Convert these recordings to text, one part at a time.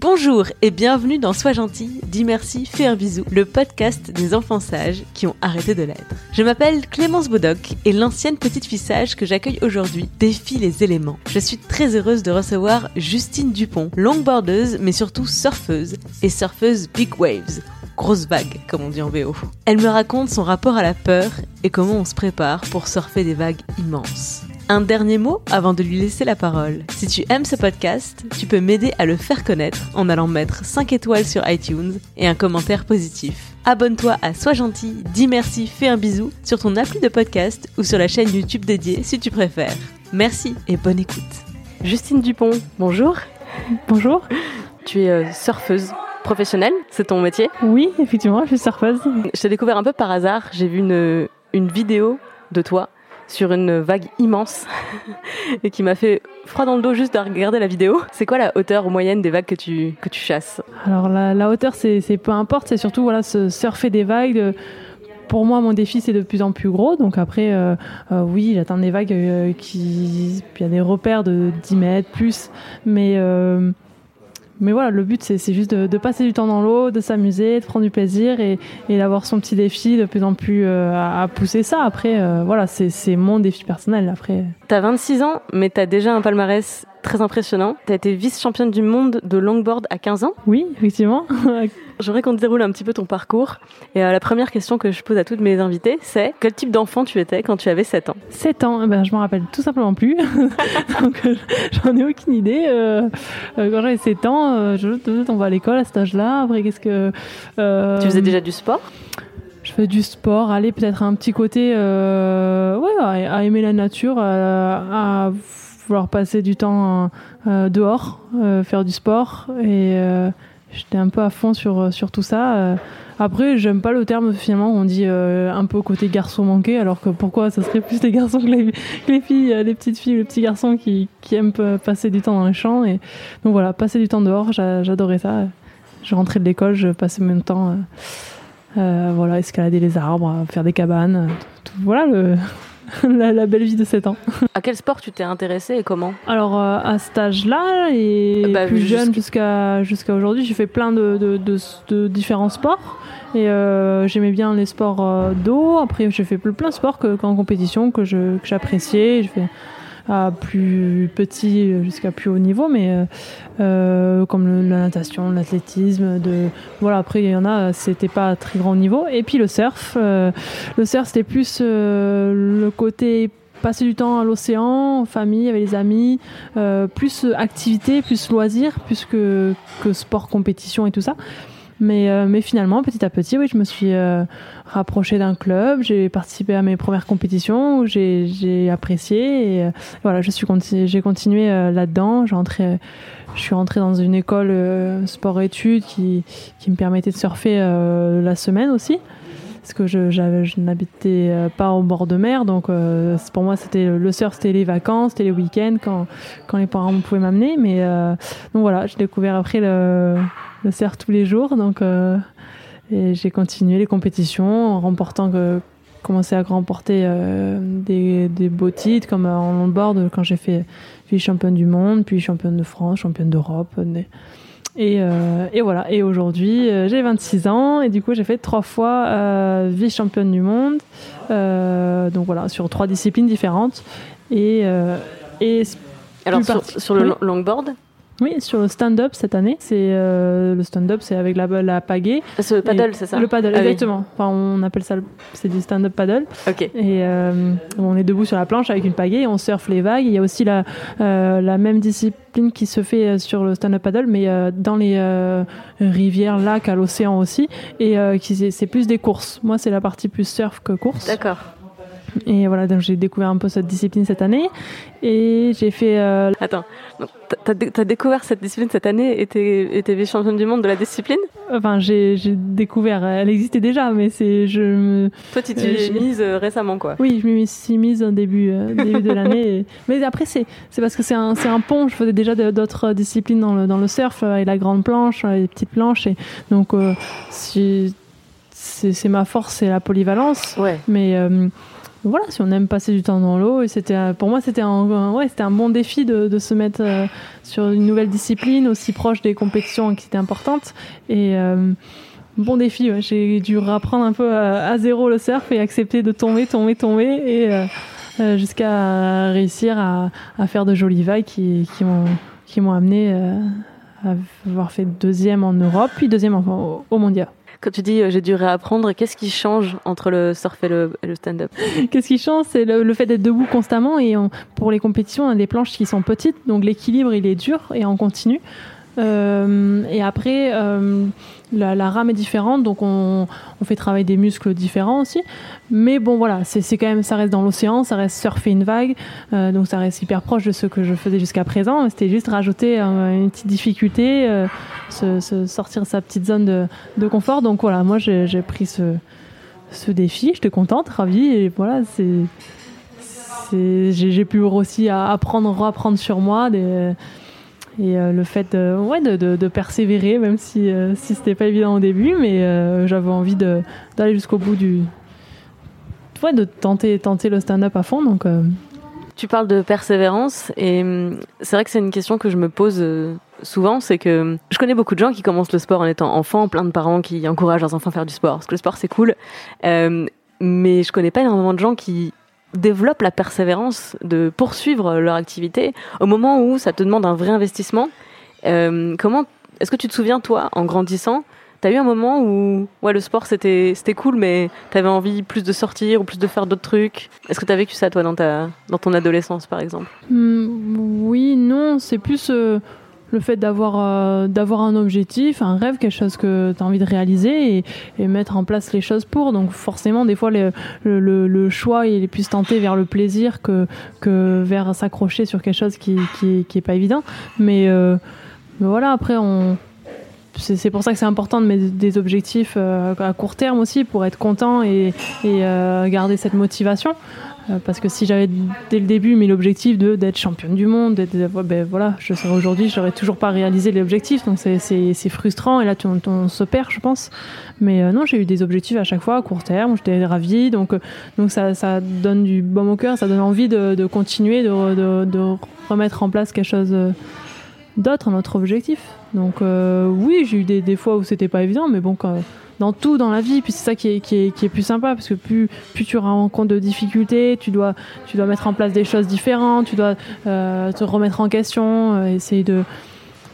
Bonjour et bienvenue dans Sois gentil, dis merci, fais un bisou, le podcast des enfants sages qui ont arrêté de l'être. Je m'appelle Clémence Bodoc et l'ancienne petite fille sage que j'accueille aujourd'hui défie les éléments. Je suis très heureuse de recevoir Justine Dupont, longboardeuse mais surtout surfeuse et surfeuse big waves grosse vague, comme on dit en VO. Elle me raconte son rapport à la peur et comment on se prépare pour surfer des vagues immenses. Un dernier mot avant de lui laisser la parole. Si tu aimes ce podcast, tu peux m'aider à le faire connaître en allant mettre 5 étoiles sur iTunes et un commentaire positif. Abonne-toi à Sois gentil, dis merci, fais un bisou sur ton appli de podcast ou sur la chaîne YouTube dédiée si tu préfères. Merci et bonne écoute. Justine Dupont, bonjour. Bonjour. Tu es euh, surfeuse professionnelle, c'est ton métier? Oui, effectivement, je suis surfeuse. Je t'ai découvert un peu par hasard. J'ai vu une, une vidéo de toi sur une vague immense et qui m'a fait froid dans le dos juste de regarder la vidéo. C'est quoi la hauteur moyenne des vagues que tu, que tu chasses Alors la, la hauteur, c'est peu importe, c'est surtout voilà, se surfer des vagues. euh, Pour moi, mon défi, c'est de plus en plus gros. Donc après, euh, euh, oui, j'atteins des vagues qui... Il y a des repères de 10 mètres, plus. Mais, mais voilà, le but, c'est juste de, de passer du temps dans l'eau, de s'amuser, de prendre du plaisir et, et d'avoir son petit défi de plus en plus euh, à, à pousser ça. Après, euh, voilà, c'est c'est mon défi personnel. Après, T'as 26 ans, mais t'as déjà un palmarès très impressionnant. T'as été vice-championne du monde de longboard à 15 ans. oui, effectivement. J'aimerais qu'on déroule un petit peu ton parcours. Et euh, la première question que je pose à toutes mes invités, c'est quel type d'enfant tu étais quand tu avais 7 ans? 7 ans, eh ben, je m'en rappelle tout simplement plus. Donc, euh, j'en ai aucune idée. Euh, euh, quand j'avais 7 ans, euh, je, on va à l'école à cet âge-là. Après, qu'est-ce que. euh, Tu faisais déjà du sport? Je fais du sport, aller peut-être un petit côté. euh, ouais, à, à aimer la nature, à, à vouloir passer du temps euh, dehors, euh, faire du sport. Et euh, j'étais un peu à fond sur, sur tout ça. euh. Après, j'aime pas le terme finalement, on dit euh, un peu côté garçon manqué, alors que pourquoi ça serait plus les garçons que les, filles, euh, les petites filles, les petits garçons qui, qui aiment pa- passer du temps dans les champs. Et donc voilà, passer du temps dehors, j'a- j'adorais ça. Je rentrais de l'école, je passais mon temps, euh, euh, voilà, escalader les arbres, euh, faire des cabanes, euh, voilà le, la, la belle vie de 7 ans. À quel sport tu t'es intéressé et comment Alors euh, à cet âge-là et Bah, plus jusqu'- jeune jusqu'à jusqu'à aujourd'hui, j'ai fait plein de, de, de, de différents sports et euh, j'aimais bien les sports euh, d'eau. Après j'ai fait plein de sports que, qu'en compétition que je que j'appréciais. J'ai fait à plus petit jusqu'à plus haut niveau, mais euh, euh, comme la natation, l'athlétisme, de voilà. Après il y en a, c'était pas très grand niveau. Et puis le surf, euh, le surf c'était plus le côté passer du temps à l'océan, en famille, avec les amis, plus activité, plus loisir, plus que, que sport, compétition et tout ça. Mais, euh, mais finalement, petit à petit, oui, je me suis euh, rapprochée d'un club, j'ai participé à mes premières compétitions où j'ai apprécié et euh, voilà, je suis j'ai continué euh, là-dedans. J'ai entré- Je suis rentrée dans une école euh, sport-études qui, qui me permettait de surfer la semaine aussi parce que je, j'avais- je n'habitais pas au bord de mer, donc pour moi c'était le surf, c'était les vacances, c'était les week-ends quand, quand les parents pouvaient m'amener. Mais donc voilà, j'ai découvert après le, le surf tous les jours, donc euh, et j'ai continué les compétitions en remportant commencé à remporter euh, des, des beaux titres comme euh, en longboard quand j'ai fait vice championne du monde, puis championne de France, championne d'Europe. et, euh, et voilà. Et aujourd'hui, euh, j'ai 26 ans et du coup, j'ai fait trois fois euh, vice-championne du monde. Euh, donc voilà, sur trois disciplines différentes. Et, euh, et Alors sur, sur le oui. longboard? Oui, sur le stand-up cette année, c'est euh, le stand-up, c'est avec la, la pagaie. C'est le paddle, c'est ça Le paddle, Ah oui. exactement. Enfin, on appelle ça, c'est du stand-up paddle. Ok. Et euh, on est debout sur la planche avec une pagaie, on surfe les vagues. Il y a aussi la, euh, la même discipline qui se fait euh, sur le stand-up paddle, mais euh, dans les euh, rivières, lacs, à l'océan aussi. Et euh, qui c'est plus des courses. Moi, c'est la partie plus surf que course. D'accord. Et voilà, donc j'ai découvert un peu cette discipline cette année. Et j'ai fait. Euh... Attends, t'as as découvert cette discipline cette année et t'es vice-championne du monde de la discipline? Enfin, j'ai découvert, elle existait déjà, mais c'est. Je me... Toi, tu t'y es mise euh, récemment, quoi Oui, je m'y suis mise au début, euh, début de l'année. Mais après, c'est parce que c'est un, un pont. Je faisais déjà d'autres disciplines dans le, dans le surf, avec la grande planche, les petites planches. Et donc, euh, si c'est ma force, c'est la polyvalence. Ouais. Mais euh, voilà, si on aime passer du temps dans l'eau, et c'était pour moi c'était un, ouais, c'était un bon défi de, se mettre euh, sur une nouvelle discipline aussi proche des compétitions qui étaient importantes et euh, bon défi. J'ai dû apprendre un peu à, zéro le surf et accepter de tomber, tomber, tomber et jusqu'à réussir à, faire de jolies vagues qui, qui m'ont qui m'ont amené à avoir fait deuxième en Europe puis deuxième au, au mondial. Quand tu dis euh, j'ai dû réapprendre, qu'est-ce qui change entre le surf et le, stand-up Qu'est-ce qui change C'est le, fait d'être debout constamment et pour les compétitions, on a des planches qui sont petites, donc l'équilibre il est dur et on continue. Euh, et après, euh, la, rame est différente, donc on, fait travailler des muscles différents aussi. Mais bon, voilà, c'est quand même, ça reste dans l'océan, ça reste surfer une vague, euh, donc ça reste hyper proche de ce que je faisais jusqu'à présent. C'était juste rajouter une petite difficulté, se, sortir sa petite zone de, confort. Donc voilà, moi j'ai pris ce, défi, j'étais contente, ravie, et voilà, j'ai pu aussi apprendre, reapprendre sur moi et euh, le fait de, ouais, de, persévérer, même si, euh, si c'était pas évident au début, mais euh, j'avais envie d'aller jusqu'au bout du. Ouais, de tenter, tenter le stand-up à fond. Donc, Tu parles de persévérance, et hum, c'est vrai que c'est une question que je me pose souvent c'est que hum, je connais beaucoup de gens qui commencent le sport en étant enfant, plein de parents qui encouragent leurs enfants à faire du sport, parce que le sport c'est cool. mais je connais pas énormément de gens qui développent la persévérance de poursuivre leur activité au moment où ça te demande un vrai investissement. Euh, comment est-ce que tu te souviens toi en grandissant T'as eu un moment où ouais, le sport c'était cool, mais t'avais envie plus de sortir ou plus de faire d'autres trucs? Est-ce que t'as vécu ça toi dans ta dans ton adolescence par exemple? Hmm, Oui, non, c'est plus euh, le fait d'avoir euh, d'avoir un objectif, un rêve, quelque chose que tu as envie de réaliser et, et, mettre en place les choses pour. Donc forcément, des fois, le, choix il est plus tenté vers le plaisir que, que vers s'accrocher sur quelque chose qui, qui, pas évident. Mais, euh, mais voilà, après, on, c'est pour ça que c'est important de mettre des objectifs euh, à court terme aussi pour être content et, garder cette motivation. Euh, parce que si j'avais dès le début mis l'objectif de d'être championne du monde, ben voilà, je serais aujourd'hui, j'aurais toujours pas réalisé l'objectif, donc c'est frustrant et là on, se perd, je pense. Mais non, j'ai eu des objectifs à chaque fois à court terme, j'étais ravie, donc donc ça, ça donne du baume au cœur, ça donne envie de, de continuer, de, de, remettre en place quelque chose d'autre, notre objectif. Donc euh, oui, j'ai eu des, des, fois où c'était pas évident, mais bon, quand, dans tout dans la vie, puis c'est ça qui est, qui, est, qui est, plus sympa, parce que plus, plus tu rencontres de difficultés, tu dois, tu dois mettre en place des choses différentes, tu dois euh, te remettre en question, euh, essayer de,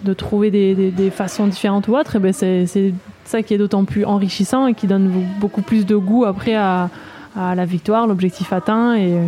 de trouver des, des, façons différentes ou autres, et ben c'est ça qui est d'autant plus enrichissant et qui donne beaucoup plus de goût après à, à la victoire, l'objectif atteint, et,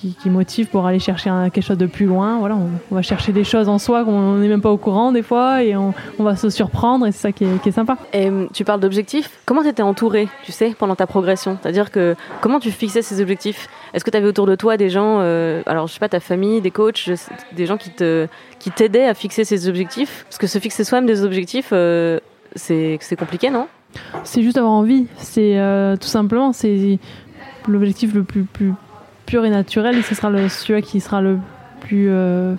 qui, motive pour aller chercher quelque chose de plus loin. Voilà, on, va chercher des choses en soi qu'on n'est même pas au courant des fois et on, va se surprendre et c'est ça qui est, sympa. Et hum, tu parles d'objectifs. Comment tu étais entouré, tu sais, pendant ta progression? C'est-à-dire que comment tu fixais ces objectifs? Est-ce que tu avais autour de toi des gens, euh, alors je sais pas, ta famille, des coachs, des gens qui te qui t'aidaient à fixer ces objectifs? Parce que se fixer soi-même des objectifs, euh, c'est compliqué, non? C'est juste avoir envie. C'est euh, tout simplement, c'est l'objectif le plus, plus pur et naturel, ce sera le, celui qui sera le plus euh,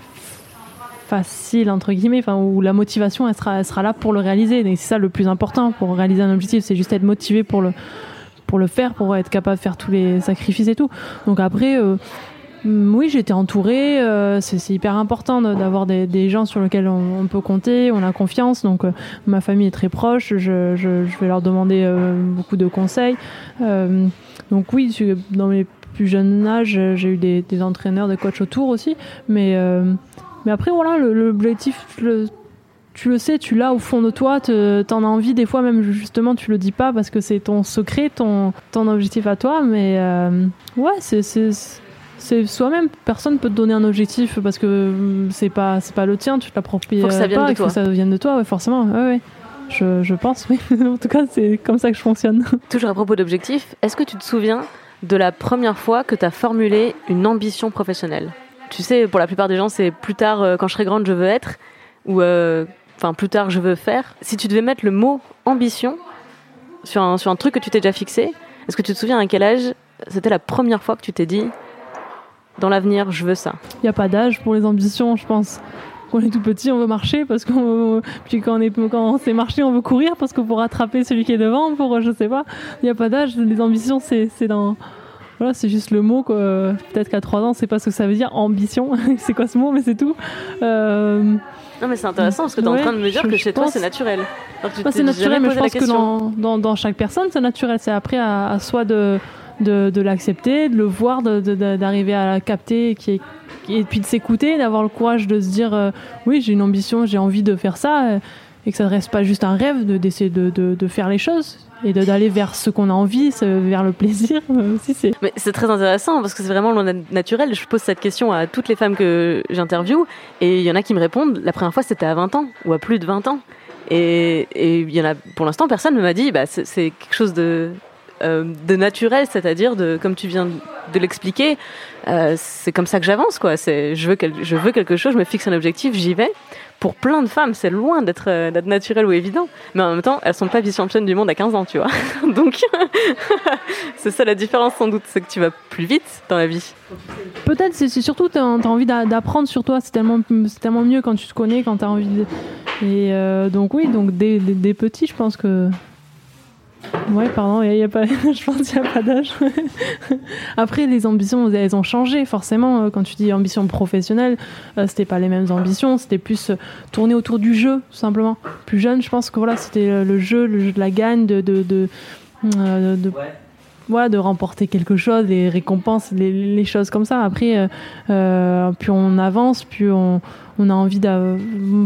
facile, entre guillemets, enfin, où la motivation, elle sera, sera là pour le réaliser. Et c'est ça le plus important pour réaliser un objectif, c'est juste être motivé pour le, pour le faire, pour être capable de faire tous les sacrifices et tout. Donc après, euh, mm, oui, j'étais entourée. Euh, c'est hyper important d'avoir des, gens sur lesquels on, peut compter, on a confiance. Donc, ma famille est très proche. Je, je, je vais leur demander beaucoup de conseils. donc, oui, dans mes plus jeune âge, j'ai eu des, des, entraîneurs, des coachs autour aussi. Mais, euh, mais après, voilà, l'objectif, tu le sais, tu l'as au fond de toi, t'en as envie, des fois même justement tu le dis pas parce que c'est ton secret, ton, ton objectif à toi, mais euh, ouais, c'est c'est soi-même. Personne peut te donner un objectif parce que c'est pas c'est pas le tien, tu te l'appropries pas. Ça vienne de toi. Faut que ça vienne de toi, ouais, forcément. Ouais, ouais. Je, je pense, oui. en tout cas, c'est comme ça que je fonctionne. Toujours à propos d'objectifs, est-ce que tu te souviens de la première fois que tu as formulé une ambition professionnelle Tu sais, pour la plupart des gens, c'est plus tard, euh, quand je serai grande, je veux être, ou euh, plus tard, je veux faire. Si tu devais mettre le mot ambition sur un, sur un truc que tu t'es déjà fixé, est-ce que tu te souviens à quel âge c'était la première fois que tu t'es dit, dans l'avenir, je veux ça? Il n'y a pas d'âge pour les ambitions, je pense. Quand on est tout petit, on veut marcher parce qu'on puis quand on est quand on sait marcher, on veut courir parce qu'on pour rattraper celui qui est devant, pour je sais pas. Il n'y a pas d'âge. Les ambitions, c'est c'est dans voilà, c'est juste le mot. Peut-être qu'à 3 ans, c'est pas ce que ça veut dire ambition. c'est quoi ce mot Mais c'est tout. Euh... Non, mais c'est intéressant parce que tu es en train de me dire que chez toi, c'est naturel. c'est naturel, mais je pense que dans, dans, dans, chaque personne, c'est naturel. C'est après à, à soi de, de, de l'accepter, de le voir, d'arriver à la capter qui est, et puis de s'écouter, d'avoir le courage de se dire euh, oui, j'ai une ambition, j'ai envie de faire ça, euh, et que ça ne reste pas juste un rêve, d'essayer de, de, de, faire les choses et d'aller vers ce qu'on a envie, vers le plaisir aussi. C'est... Mais c'est très intéressant parce que c'est vraiment le naturel. Je pose cette question à toutes les femmes que j'interviewe et il y en a qui me répondent la première fois c'était à 20 ans ou à plus de 20 ans. Et il y en a, pour l'instant, personne ne m'a dit bah, c'est, quelque chose de euh, de naturel, c'est-à-dire de, comme tu viens de l'expliquer, euh, c'est comme ça que j'avance, quoi. C'est, je veux, je veux quelque chose, je me fixe un objectif, j'y vais. Pour plein de femmes, c'est loin d'être, euh, naturel ou évident. Mais en même temps, elles sont pas vice-championnes du monde à 15 ans, tu vois. Donc, c'est ça la différence sans doute, c'est que tu vas plus vite dans la vie. Peut-être, c'est, surtout, tu as envie d'apprendre sur toi. C'est tellement, tellement mieux quand tu te connais, quand tu envie de... Et donc oui, donc des petits, je pense que Ouais, pardon, y a pas, je pense qu'il n'y a pas d'âge. Après, les ambitions, elles ont changé, forcément. Euh, quand tu dis ambition professionnelle, euh, c'était pas les mêmes ambitions, c'était plus euh, tourné autour du jeu, tout simplement. Plus jeune, je pense que voilà, c'était le jeu, le jeu de la gagne, de, de, de. De remporter quelque chose, les récompenses, les, choses comme ça. Après, euh, plus on avance, plus on, on a envie d'avoir,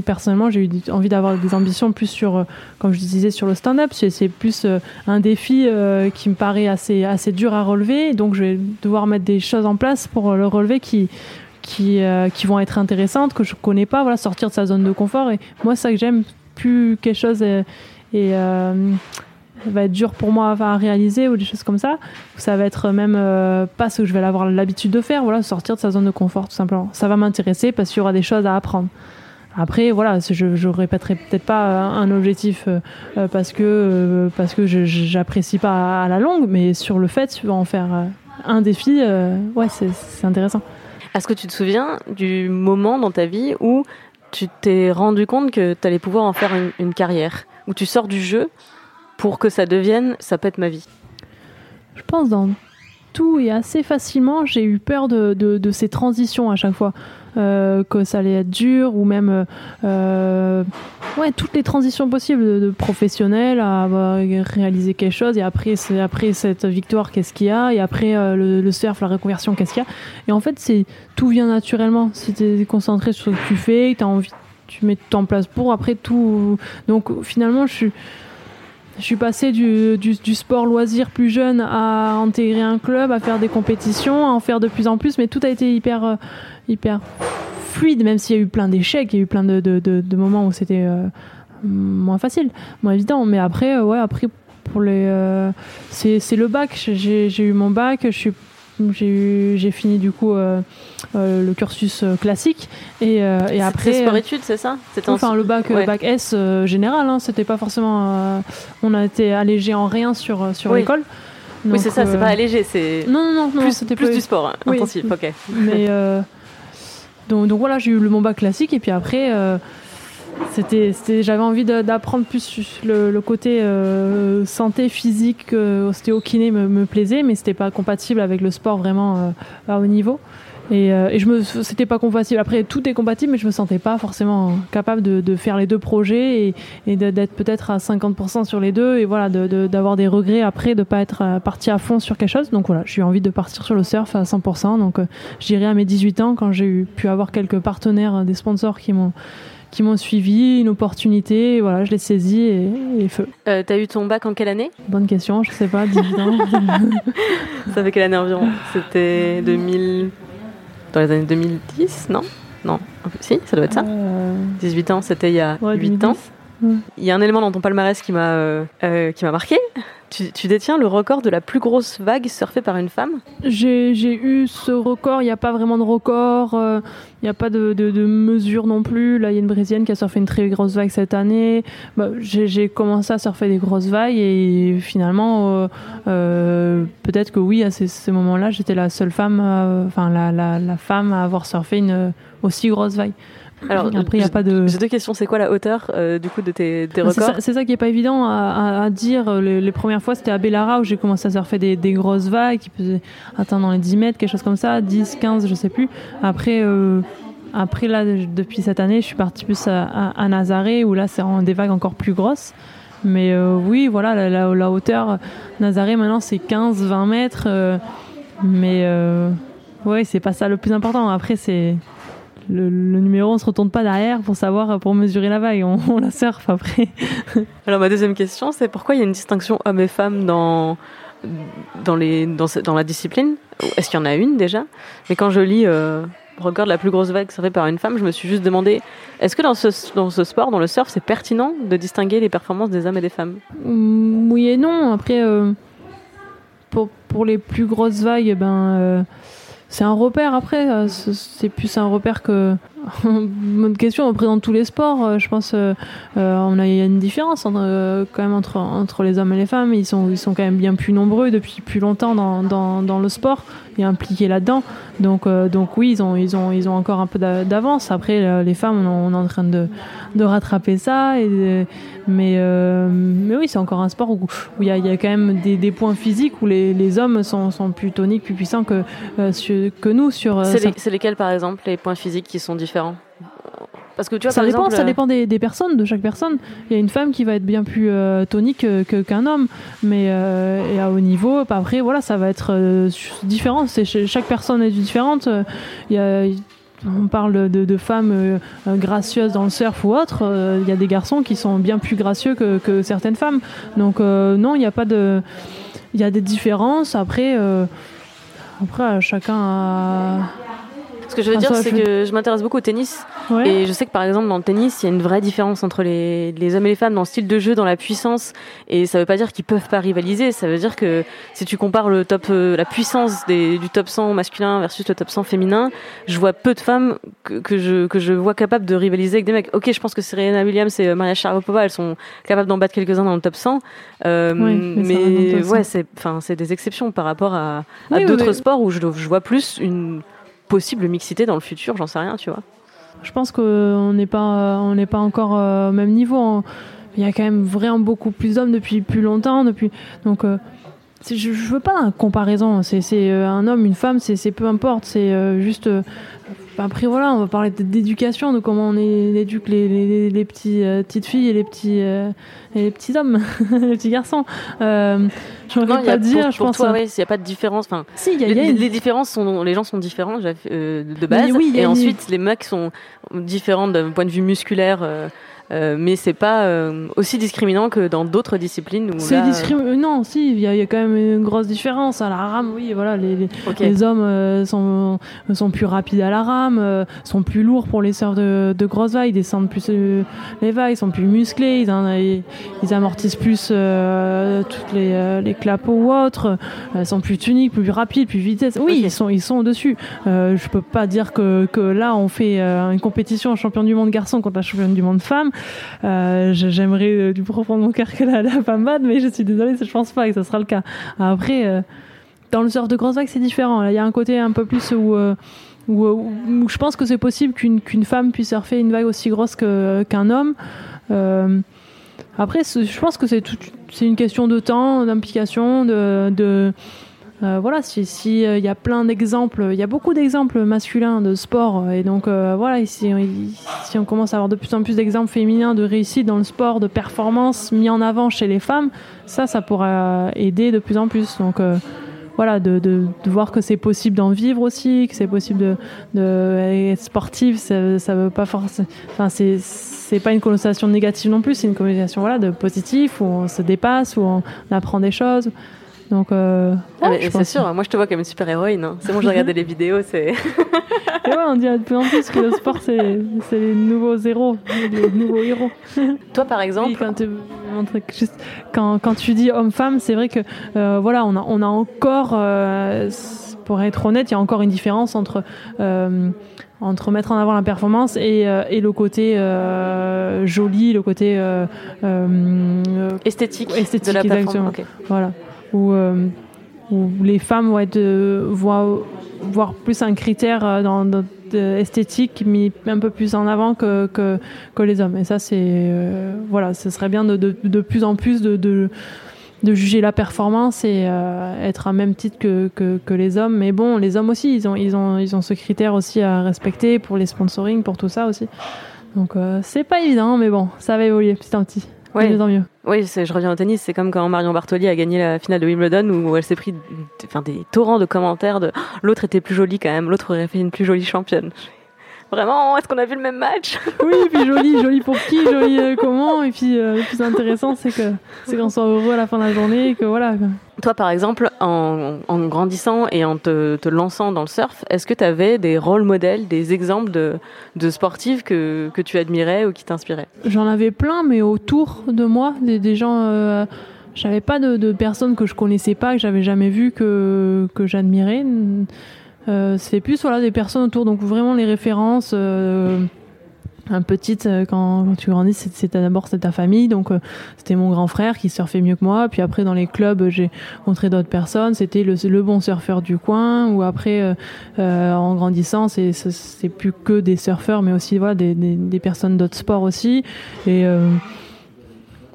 personnellement, j'ai eu envie d'avoir des ambitions plus sur, euh, comme je disais, sur le stand-up. C'est plus euh, un défi euh, qui me paraît assez, assez dur à relever. Donc, je vais devoir mettre des choses en place pour le relever qui, qui, qui vont être intéressantes, que je connais pas. Voilà, sortir de sa zone de confort. Et moi, ça que j'aime, plus quelque chose est, va être dur pour moi à réaliser ou des choses comme ça. Ça va être même euh, pas ce que je vais avoir l'habitude de faire, voilà, sortir de sa zone de confort tout simplement. Ça va m'intéresser parce qu'il y aura des choses à apprendre. Après, voilà, je, ne répéterai peut-être pas un objectif euh, euh, parce que parce que j'apprécie pas à la longue, mais sur le fait, tu vas en faire un défi, ouais, c'est intéressant. Est-ce que tu te souviens du moment dans ta vie où tu t'es rendu compte que tu allais pouvoir en faire une carrière, où tu sors du jeu pour que ça devienne ça pète ma vie. Je pense dans tout et assez facilement, j'ai eu peur de, de, ces transitions à chaque fois. Euh, que ça allait être dur ou même euh, ouais toutes les transitions possibles de, professionnel à réaliser quelque chose et après après cette victoire qu'est-ce qu'il y a? Et après euh, le, surf la reconversion qu'est-ce qu'il y a? Et en fait c'est tout vient naturellement. Si tu es concentré sur ce que tu fais tu as envie tu mets tout en place pour après tout. Donc finalement je suis je suis passée du, sport loisir plus jeune à intégrer un club, à faire des compétitions, à en faire de plus en plus, mais tout a été hyper, euh, hyper fluide, même s'il y a eu plein d'échecs, il y a eu plein de, moments où c'était euh, moins facile, moins évident. Mais après, euh, ouais, après pour les, c'est le bac. J'ai eu mon bac, je suis j'ai fini du coup euh, euh, le cursus euh, classique. Et, et après sport études c'est ça? Enfin le bac bac S général hein, c'était pas forcément on a été allégé en rien sur sur l'école. Oui c'est ça c'est pas allégé c'est non non non, plus, c'était plus du sport hein, intensif ok. mais donc, donc voilà j'ai eu le mon bac classique et puis après c'était, j'avais envie d'apprendre plus le, côté euh, santé physique, euh, ostéo-kiné me, me, plaisait, mais c'était pas compatible avec le sport vraiment euh, à haut niveau. Et, et, je me, c'était pas compatible. Après, tout est compatible, mais je me sentais pas forcément capable de, de faire les deux projets et, et d'être peut-être à 50% sur les deux et voilà, d'avoir des regrets après de pas être parti à fond sur quelque chose. Donc voilà, j'ai eu envie de partir sur le surf à 100%. Donc j'irai à mes 18 ans quand j'ai pu avoir quelques partenaires, des sponsors qui m'ont qui m'ont suivi, une opportunité, voilà, je l'ai saisie et, feu. Euh, T'as eu ton bac en quelle année? Bonne question, je sais pas, 18 ans. Ça fait quelle année environ? C'était 2000... Dans les années 2010, non? Non, si, ça doit être ça. 18 euh, ans, c'était il y a 8 ans. Il y a un élément dans ton palmarès qui m'a euh, euh, qui m'a marqué. Tu, tu détiens le record de la plus grosse vague surfée par une femme. J'ai eu ce record, il n'y a pas vraiment de record, euh, il n'y a pas de, de, mesure non plus. Là, il y a une Brésilienne qui a surfé une très grosse vague cette année. Bah, J'ai commencé à surfer des grosses vagues et finalement, euh, euh, peut-être que oui, à ces, ces moments-là, j'étais la seule femme, euh, enfin la, la, femme à avoir surfé une euh, aussi grosse vague. Alors Après, il n'y a pas de... J'ai deux questions. C'est quoi la hauteur euh, du coup de tes, tes C'est records ça, c'est ça qui est pas évident à, à- à dire. Les, les premières fois, c'était à Bellara où j'ai commencé à surfer des, des grosses vagues qui faisaient atteindre les 10 mètres, quelque chose comme ça, 10, 15, je sais plus. Après, euh, après là, depuis cette année, je suis partie plus à, à, Nazaré où là, c'est des vagues encore plus grosses. Mais euh, oui, voilà, la, la- la hauteur, Nazaré maintenant, c'est 15, 20 mètres. mais ouais, c'est pas ça le plus important. Après, c'est. Le, le numéro, on se retourne pas derrière pour savoir, pour mesurer la vague. On, on la surfe après. Alors ma deuxième question, c'est pourquoi il y a une distinction hommes et femmes dans dans les dans, la discipline? Est-ce qu'il y en a une déjà? Mais quand je lis euh, record de la plus grosse vague surfée par une femme, je me suis juste demandé est-ce que dans ce dans ce sport, dans le surf, c'est pertinent de distinguer les performances des hommes et des femmes? Mm, Oui et non. Après, euh, pour, pour les plus grosses vagues, ben, euh, c'est un repère. Après, euh, c'est c'est plus un repère que. Bonne question. Dans tous les sports, euh, je pense, euh, euh, on a il y a une différence entre, euh, quand même entre entre les hommes et les femmes. Ils sont ils sont quand même bien plus nombreux depuis plus longtemps dans dans, dans le sport et impliqués là-dedans. Donc euh, donc oui, ils ont ils ont ils ont encore un peu d'a- d'avance. Après, les femmes, on, on est en train de de rattraper ça et de- mais, mais oui, c'est encore un sport où où il y, a- il y a quand même des, des points physiques où les, les hommes sont, sont plus toniques, plus puissants que, que nous sur. C'est c'est lesquels par exemple les points physiques qui sont différents Parce que tu vois ça par dépend, exemple ça dépend des, des personnes, de chaque personne. Il y a une femme qui va être bien plus euh, tonique que- que- qu'un homme, mais euh, et à haut niveau. bah, Après, voilà, ça va être euh, différent. C'est ch- chaque personne est différente. Euh, Il y a on parle de, de femmes euh, euh, gracieuses dans le surf ou autre, euh, il y a des garçons qui sont bien plus gracieux que, que certaines femmes. Donc euh, non, il n'y a pas de... Il y a des différences. Après, euh, après chacun a... Ce que je veux Ah, dire, c'est que je m'intéresse beaucoup au tennis. Ouais. Et je sais que par exemple dans le tennis, il y a une vraie différence entre les, les hommes et les femmes dans le style de jeu, dans la puissance. Et ça veut pas dire qu'ils peuvent pas rivaliser. Ça veut dire que si tu compares le top, euh, la puissance des, du top 100 masculin versus le top 100 féminin, je vois peu de femmes que, que je que je vois capables de rivaliser avec des mecs. Ok, je pense que Serena Williams et Maria Sharapova, elles sont capables d'en battre quelques-uns dans le top 100. Euh, Oui, mais ouais, 100. c'est enfin c'est des exceptions par rapport à, à Oui, oui, d'autres sports où je, je vois plus une possible mixité dans le futur. J'en sais rien, tu vois. Je pense qu'on n'est pas, pas encore euh, au même niveau. Il y a quand même vraiment beaucoup plus d'hommes depuis plus longtemps. Depuis... Donc, euh, je, je veux pas une comparaison. C'est, euh, un homme, une femme, c'est, peu importe. C'est euh, juste. euh, après, voilà, on va parler d'éducation, de comment on éduque les, les, les- les petits, euh, petites filles et les petits, euh, et les petits hommes, les petits garçons. Euh, je Non, pas il y a, dire, pour, je pour pense. toi, ouais, s'il n'y a pas de différence. Enfin, Si, il y a, les, il y a les- une- les différences sont, les gens sont différents de base, oui, il et une- ensuite les mecs sont différents d'un point de vue musculaire. Euh, mais c'est pas euh, aussi discriminant que dans d'autres disciplines C'est euh, discrimi- Non, si, il y, a- il y a quand même une grosse différence. À la rame, oui, voilà, les, les, ok. les hommes euh, sont, sont plus rapides à la rame, sont plus lourds pour les surfs de, de grosses vagues, ils descendent plus les vagues, ils sont plus musclés, ils, en- ils, ils amortissent plus toutes les, les clapots ou autres, ils sont plus tuniques, plus rapides, plus vitesse. Oui, ils sont ils sont au-dessus. Je peux pas dire que, que là, on fait une compétition champion du monde garçon contre la championne du monde femme. Euh, J'aimerais euh, du profond de mon cœur que la, la batte, mais je suis désolée, je pense pas que ce sera le cas. Après, euh, dans le surf de grosse vague, c'est différent. Il y a un côté un peu plus où, je pense que c'est possible qu'une qu'une femme puisse surfer une vague aussi grosse qu'un homme. Après, je pense que c'est une question de temps, d'implication, de euh, voilà, si si, euh, y a plein d'exemples, il y a beaucoup d'exemples masculins de sport, euh, et donc voilà, si, si on commence à avoir de plus en plus d'exemples féminins de réussite dans le sport, de performance mis en avant chez les femmes, ça, ça pourra aider de plus en plus. Donc voilà, de, de, voir que c'est possible d'en vivre aussi, que c'est possible de, de être sportif, ça, ça veut pas forcément, enfin c'est c'est pas une connotation négative non plus, c'est une connotation voilà de positif où on se dépasse, où on apprend des choses. Donc, euh, Ah, je c'est sûr, moi je te vois comme une super héroïne. hein. C'est bon, j'ai regardé les vidéos, c'est. Et ouais, on dirait de plus en plus que le sport, c'est c'est les nouveaux héros, les nouveaux héros. Toi par exemple, Oui, quand, tu- juste- quand, quand tu dis homme-femme, c'est vrai que euh, voilà, on a, on a encore, euh, pour être honnête, il y a encore une différence entre, euh, entre mettre en avant la performance et, euh, et le côté euh, joli, le côté euh, euh, esthétique, Esthétique, de la exactement. performance. voilà, où, euh, où les femmes vont être, voient, voir plus un critère euh, dans, dans- de- esthétique mis un peu plus en avant que, que, que les hommes. Et ça, c'est euh, voilà, ce serait bien de, de, de plus en plus de, de, de juger la performance et euh, être à même titre que, que, que les hommes. Mais bon, les hommes aussi, ils ont, ils ont, ils ont ce critère aussi à respecter pour les sponsoring, pour tout ça aussi. Donc euh, c'est pas évident, mais bon, ça va évoluer petit à petit. Ouais. De mieux en mieux. Oui, je reviens au tennis, c'est comme quand Marion Bartoli a gagné la finale de Wimbledon où elle s'est pris enfin, des torrents de commentaires de l'autre était plus jolie quand même, l'autre aurait fait une plus jolie championne. Vraiment, est-ce qu'on a vu le même match? Oui, et puis joli, joli pour qui, joli euh, comment, et puis euh, le plus intéressant, c'est que c'est qu'on soit heureux à la fin de la journée, et que voilà. Toi, par exemple, en, en grandissant et en te, te lançant dans le surf, est-ce que tu avais des rôles modèles, des exemples de, de sportives que, que tu admirais ou qui t'inspiraient? J'en avais plein, mais autour de moi, des, des gens. Euh, j'avais pas de, de personnes que je connaissais pas, que j'avais jamais vues, que, que j'admirais. Euh, c'est plus voilà, des personnes autour, donc vraiment les références. Euh, un petite euh, quand, tu grandis c'était d'abord ta famille donc c'était mon grand frère qui surfait mieux que moi puis après dans les clubs j'ai rencontré d'autres personnes c'était le, bon surfeur du coin ou après en grandissant c'est plus que des surfeurs mais aussi voilà des, des, personnes d'autres sports aussi et euh,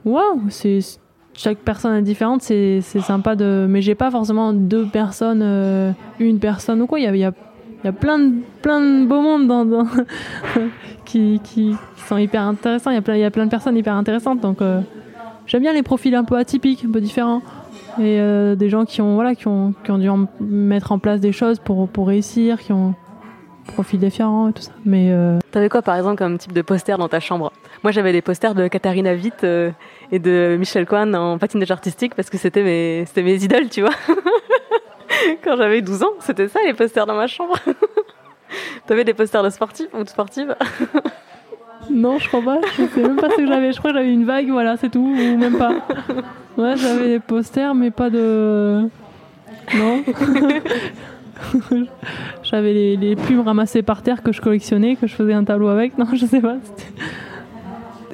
waouh c'est chaque personne est différente c'est sympa de mais j'ai pas forcément deux personnes euh, une personne ou quoi il y a, y a y a plein de, plein de beaux mondes dans, qui, qui sont hyper intéressants. Il y, a plein, y a plein de personnes hyper intéressantes. Donc, euh, j'aime bien les profils un peu atypiques, un peu différents. Et euh, des gens qui ont, voilà, qui, ont, qui ont dû mettre en place des choses pour, pour réussir, qui ont profil différent et tout ça. Mais euh, T'avais quoi, par exemple, comme type de poster dans ta chambre? Moi, j'avais des posters de Katharina Witt et de Michel Cohen en patinage artistique parce que c'était mes, c'était mes idoles, tu vois. Quand j'avais 12 ans, c'était ça les posters dans ma chambre. T'avais des posters de sportifs ou de sportives? Non, je crois pas. Je sais même pas ce que j'avais. Je crois que j'avais une vague, voilà, c'est tout. Ou même pas. Ouais, j'avais des posters, mais pas de. Non. J'avais les, les plumes ramassées par terre que je collectionnais, que je faisais un tableau avec. Non, je sais pas.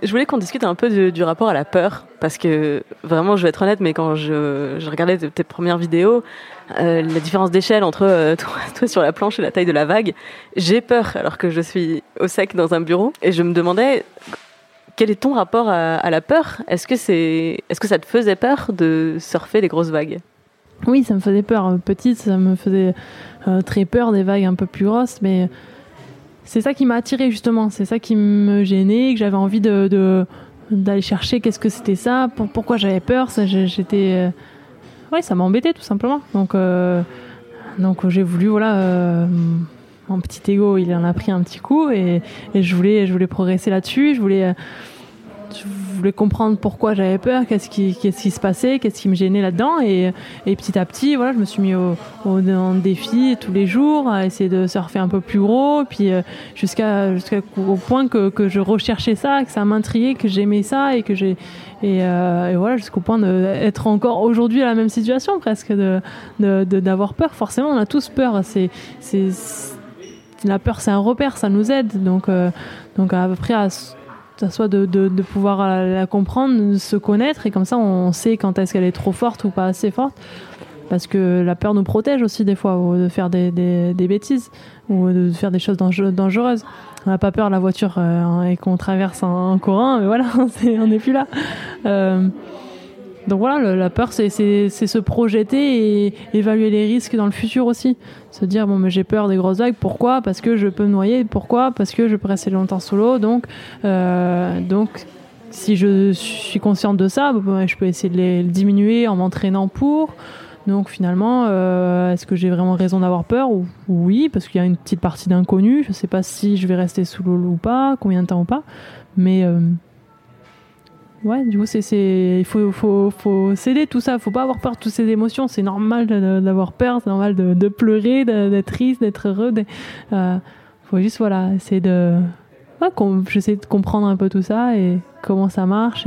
Je voulais qu'on discute un peu du, rapport à la peur, parce que vraiment, je vais être honnête, mais quand je, regardais tes, premières vidéos, euh, la différence d'échelle entre euh, toi, sur la planche et la taille de la vague, j'ai peur alors que je suis au sec dans un bureau, et je me demandais quel est ton rapport à, la peur? Est-ce que c'est, est-ce que ça te faisait peur de surfer les grosses vagues? Oui, ça me faisait peur. Petite, ça me faisait euh, très peur des vagues un peu plus grosses, mais c'est ça qui m'a attiré justement. C'est ça qui me gênait, que j'avais envie de, d'aller chercher. Qu'est-ce que c'était ça pour, Pourquoi j'avais peur Ça, j'étais, euh, ouais, ça m'embêtait tout simplement. Donc, euh, donc j'ai voulu, voilà. euh, mon petit ego, il en a pris un petit coup et, et je voulais, je voulais progresser là-dessus. Je voulais, voulais comprendre pourquoi j'avais peur, qu'est-ce qui, qu'est-ce qui se passait, qu'est-ce qui me gênait là-dedans. Et, et petit à petit, voilà, je me suis mis au, au, en défi tous les jours, à essayer de surfer un peu plus gros, puis euh, jusqu'à jusqu'au point que, que je recherchais ça, que ça m'intriguait, que j'aimais ça et que j'ai et, euh, voilà jusqu'au point d'être encore aujourd'hui à la même situation presque de- d'avoir peur. Forcément, on a tous peur. C'est c'est la peur, c'est un repère, ça nous aide. Donc euh, donc après à à soi de, pouvoir la, la comprendre, se connaître, et comme ça on sait quand est-ce qu'elle est trop forte ou pas assez forte. Parce que la peur nous protège aussi des fois, de faire des, bêtises, ou de faire des choses dangereuses. On n'a pas peur la voiture euh, et qu'on traverse en, courant, mais voilà, on n'est plus là. Euh, donc voilà, la peur, c'est se projeter et évaluer les risques dans le futur aussi. Se dire, bon, mais j'ai peur des grosses vagues, pourquoi? Parce que je peux me noyer, pourquoi? Parce que je peux rester longtemps sous l'eau, donc, euh, donc si je suis consciente de ça, bah, je peux essayer de les diminuer en m'entraînant pour. Donc finalement, euh, est-ce que j'ai vraiment raison d'avoir peur? Ou, Oui, parce qu'il y a une petite partie d'inconnu. Je ne sais pas si je vais rester sous l'eau ou pas, combien de temps ou pas. Mais, euh, ouais, du coup, c'est, il faut, faut, faut céder tout ça. Faut pas avoir peur de toutes ces émotions. C'est normal d'avoir peur, c'est normal de, de pleurer, d'être triste, d'être heureux. Il euh, faut juste, voilà, essayer de, ouais, de comprendre un peu tout ça et comment ça marche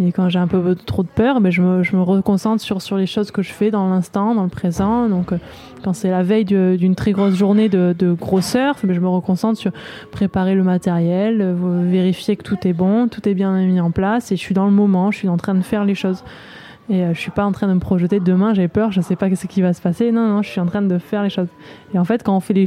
et quand j'ai un peu trop de peur, ben je, me, je reconcentre sur, les choses que je fais dans l'instant, dans le présent. Donc, euh, quand c'est la veille d'une très grosse journée de, de gros surf, ben je me reconcentre sur préparer le matériel, euh, vérifier que tout est bon, tout est bien mis en place. Et je suis dans le moment, je suis en train de faire les choses. Et euh, je suis pas en train de me projeter demain, j'ai peur, je sais pas ce qui va se passer. Non, non, je suis en train de faire les choses. Et en fait, quand on fait les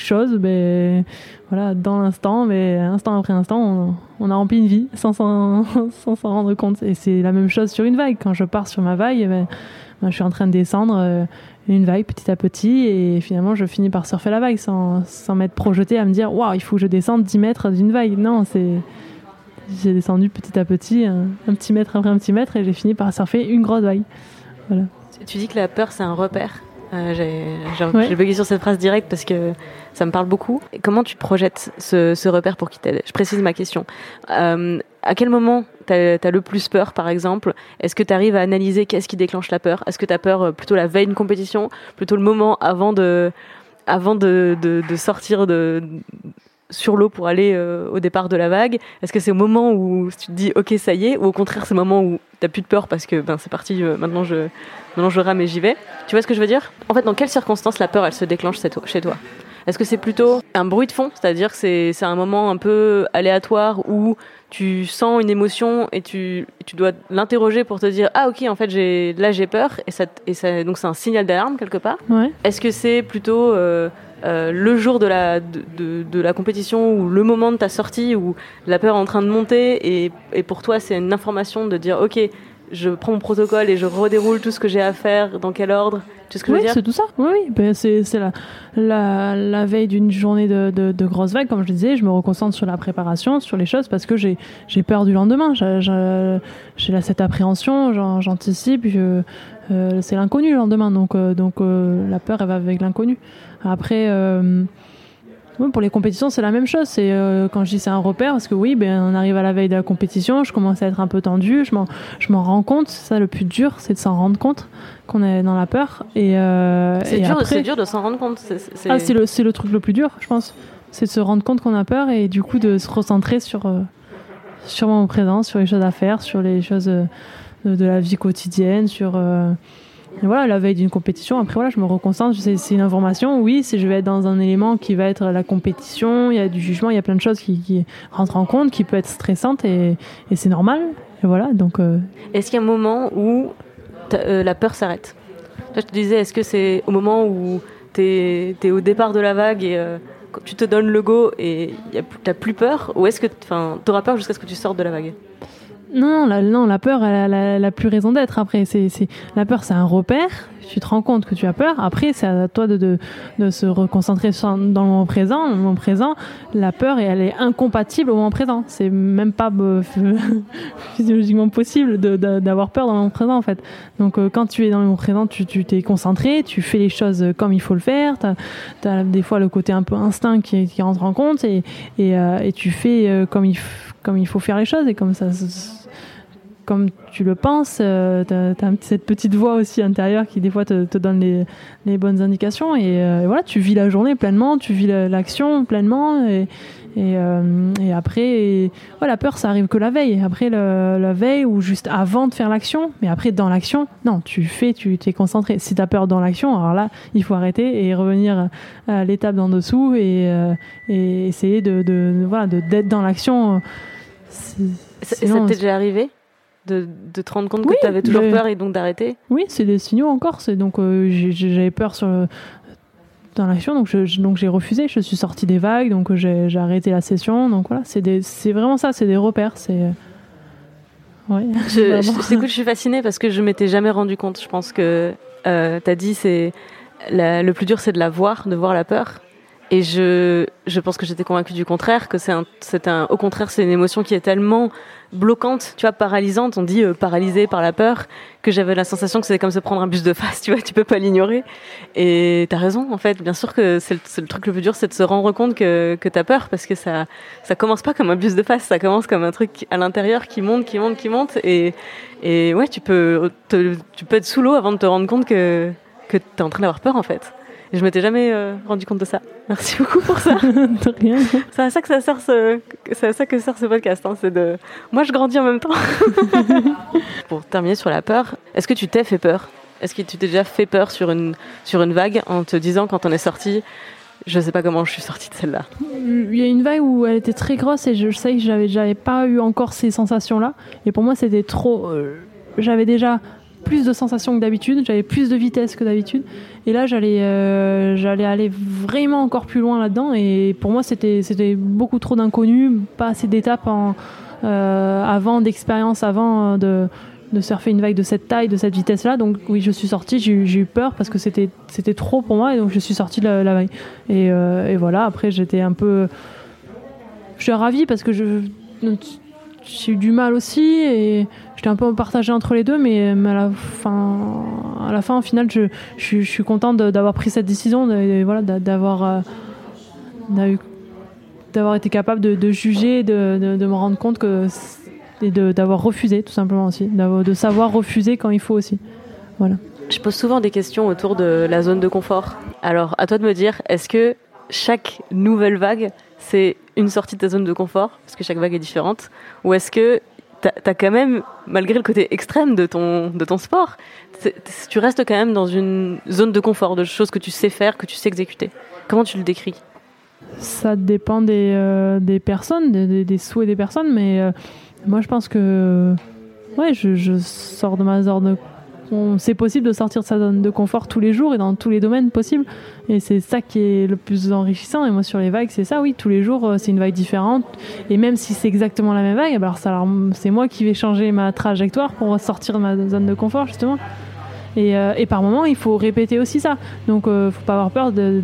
Chose, mais voilà, dans l'instant, mais instant après instant, on, a rempli une vie sans s'en rendre compte. Et c'est la même chose sur une vague. Quand je pars sur ma vague, ben, ben, je suis en train de descendre euh, une vague petit à petit et finalement je finis par surfer la vague sans, sans m'être projeté à me dire waouh, il faut que je descende 10 mètres d'une vague. Non, c'est. J'ai descendu petit à petit, un, un, petit mètre après un petit mètre et j'ai fini par surfer une grosse vague. Voilà. Tu dis que la peur c'est un repère. Euh, j'ai bugué sur cette phrase directe parce que ça me parle beaucoup. comment tu projettes ce, repère pour qu'il t'aide? Je précise ma question. Euh, à quel moment tu as, le plus peur, par exemple? Est-ce que tu arrives à analyser qu'est-ce qui déclenche la peur? Est-ce que tu as peur euh, plutôt la veille d'une compétition? Plutôt le moment avant de, avant de, de, sortir de, sur l'eau pour aller au départ de la vague? Est-ce que c'est au moment où tu te dis ok ça y est ou au contraire c'est le moment où t'as plus de peur parce que ben c'est parti maintenant je maintenant je rame et j'y vais? Tu vois ce que je veux dire? En fait, dans quelles circonstances la peur, elle se déclenche chez toi? Est-ce que c'est plutôt un bruit de fond, c'est-à-dire que c'est un moment un peu aléatoire où tu sens une émotion et tu, tu dois l'interroger pour te dire ah ok en fait j'ai là j'ai peur et ça et ça donc c'est un signal d'alarme quelque part? Ouais. Est-ce que c'est plutôt euh, euh, le jour de la, de, de, la compétition ou le moment de ta sortie où la peur est en train de monter et, et pour toi c'est une information de dire ok je prends mon protocole et je redéroule tout ce que j'ai à faire, dans quel ordre? Tu ce que oui, c'est tout ça. Oui, oui. Ben, c'est la, la, la, veille d'une journée de, de, de grosses vagues, comme je disais, je me reconcentre sur la préparation, sur les choses, parce que j'ai peur du lendemain. J'ai cette appréhension, j'anticipe, euh, c'est l'inconnu le lendemain, donc, euh, donc euh, la peur, elle va avec l'inconnu. Après pour les compétitions, c'est la même chose. C'est quand je dis c'est un repère, parce que oui, ben on arrive à la veille de la compétition, je commence à être un peu tendu, je m'en, je m'en rends compte. Ça, le plus dur, c'est de s'en rendre compte qu'on est dans la peur. Et, c'est, dur, c'est dur de s'en rendre compte. C'est, Ah, c'est le, c'est le truc le plus dur, je pense. C'est de se rendre compte qu'on a peur et du coup de se recentrer sur sur mon présent, sur les choses à faire, sur les choses de, la vie quotidienne, sur et voilà, la veille d'une compétition, après voilà, je me reconcentre, c'est une information, oui, si je vais être dans un élément qui va être la compétition, il y a du jugement, il y a plein de choses qui, rentrent en compte, qui peut être stressante et, c'est normal. Et voilà, donc. Euh... Est-ce qu'il y a un moment où euh, la peur s'arrête? Je te disais, est-ce que c'est au moment où tu es, au départ de la vague et euh, tu te donnes le go et tu n'as plus peur? Ou est-ce que tu auras peur jusqu'à ce que tu sortes de la vague? Non, la, non, la peur, elle, a plus raison d'être. Après, c'est, la peur, c'est un repère. Tu te rends compte que tu as peur. Après, c'est à toi de, de, de, se reconcentrer dans le moment présent. le moment présent, la peur, elle est incompatible au moment présent. C'est même pas euh, physiologiquement possible d'avoir peur dans le moment présent, en fait. Donc, euh, quand tu es dans le moment présent, tu, t'es concentré, tu fais les choses comme il faut le faire. Tu as, des fois le côté un peu instinct qui, qui rentre en compte et, et, euh, et tu fais comme il, comme il faut faire les choses et comme ça comme tu le penses, euh, tu as, cette petite voix aussi intérieure qui des fois te, te donne les, les, bonnes indications. Euh, et, voilà, tu vis la journée pleinement, tu vis l'action pleinement. Et, et, euh, et après, voilà, la peur ça arrive que la veille, après le, la veille ou juste avant de faire l'action, mais après dans l'action, non, tu fais, tu t'es concentré. Si tu as peur dans l'action, alors là, il faut arrêter et revenir à l'étape d'en dessous et, et essayer de, de, voilà, d'être dans l'action. Ça t'est déjà arrivé? De, de, te rendre compte que tu avais toujours peur et donc d'arrêter Oui, c'est des signaux encore. C'est donc euh, j'avais peur sur dans l'action. Donc, je, donc j'ai refusé. Je suis sortie des vagues, donc j'ai, j'ai arrêté la session. Donc voilà, c'est, des, c'est vraiment ça, c'est des repères. C'est ouais. Je, je, je suis fascinée parce que je m'étais jamais rendu compte. Je pense que euh, t'as dit c'est le plus dur, c'est de la voir, de voir la peur. Et je, je pense que j'étais convaincue du contraire, que c'est un, c'est un, au contraire, c'est une émotion qui est tellement bloquante, tu vois, paralysante. On dit euh, paralysée par la peur, que j'avais la sensation que c'était comme se prendre un bus de face, tu vois, tu peux pas l'ignorer. Et t'as raison, en fait. Bien sûr que c'est le, c'est le truc le plus dur, c'est de se rendre compte que, que t'as peur, parce que ça, ça commence pas comme un bus de face, ça commence comme un truc à l'intérieur qui monte, qui monte, qui monte. Et, et ouais, tu peux, te, tu peux être sous l'eau avant de te rendre compte que, que t'es en train d'avoir peur, en fait. Et je m'étais jamais euh, rendu compte de ça. Merci beaucoup pour ça. de rien. C'est à ça que ça sert ce, c'est à ça que sert ce podcast. Hein, c'est de, moi je grandis en même temps. pour terminer sur la peur, est-ce que tu t'es fait peur? Est-ce que tu t'es déjà fait peur sur une sur une vague en te disant quand on est sorti, je sais pas comment je suis sortie de celle-là? Il y a une vague où elle était très grosse et je sais que j'avais j'avais pas eu encore ces sensations-là. Et pour moi c'était trop. Euh, j'avais déjà plus de sensations que d'habitude, j'avais plus de vitesse que d'habitude. Et là, j'allais euh, aller vraiment encore plus loin là-dedans. Et pour moi, c'était beaucoup trop d'inconnus, pas assez d'étapes euh, avant, d'expérience avant euh, de, surfer une vague de cette taille, de cette vitesse-là. Donc oui, je suis sortie, j'ai eu peur parce que c'était trop pour moi. Et donc je suis sortie de la, vague. Et, voilà, après, j'étais un peu. Je suis ravie parce que j'ai eu du mal aussi j'étais un peu partagée entre les deux, mais, à, la fin, au final, je, suis contente d'avoir pris cette décision, euh, d'avoir été capable de, juger, de, me rendre compte et d'avoir refusé, tout simplement aussi, de savoir refuser quand il faut aussi. Voilà. Je pose souvent des questions autour de la zone de confort. Alors, à toi de me dire, est-ce que chaque nouvelle vague, c'est une sortie de ta zone de confort, parce que chaque vague est différente, ou est-ce que tu as quand même, malgré le côté extrême de ton, de ton sport, tu restes quand même dans une zone de confort, de choses que tu sais faire, que tu sais exécuter. Comment tu le décris? Ça dépend des, euh, des personnes, des, des, souhaits des personnes, mais euh, moi je pense que ouais, je, je sors de ma zone de c'est possible de sortir de sa zone de confort tous les jours et dans tous les domaines possibles. Et c'est ça qui est le plus enrichissant. Et moi, sur les vagues, c'est ça, oui, tous les jours, euh, c'est une vague différente. Et même si c'est exactement la même vague, alors, c'est moi qui vais changer ma trajectoire pour sortir de ma zone de confort, justement. Et, euh, par moment, il faut répéter aussi ça. Donc, euh, faut pas avoir peur de,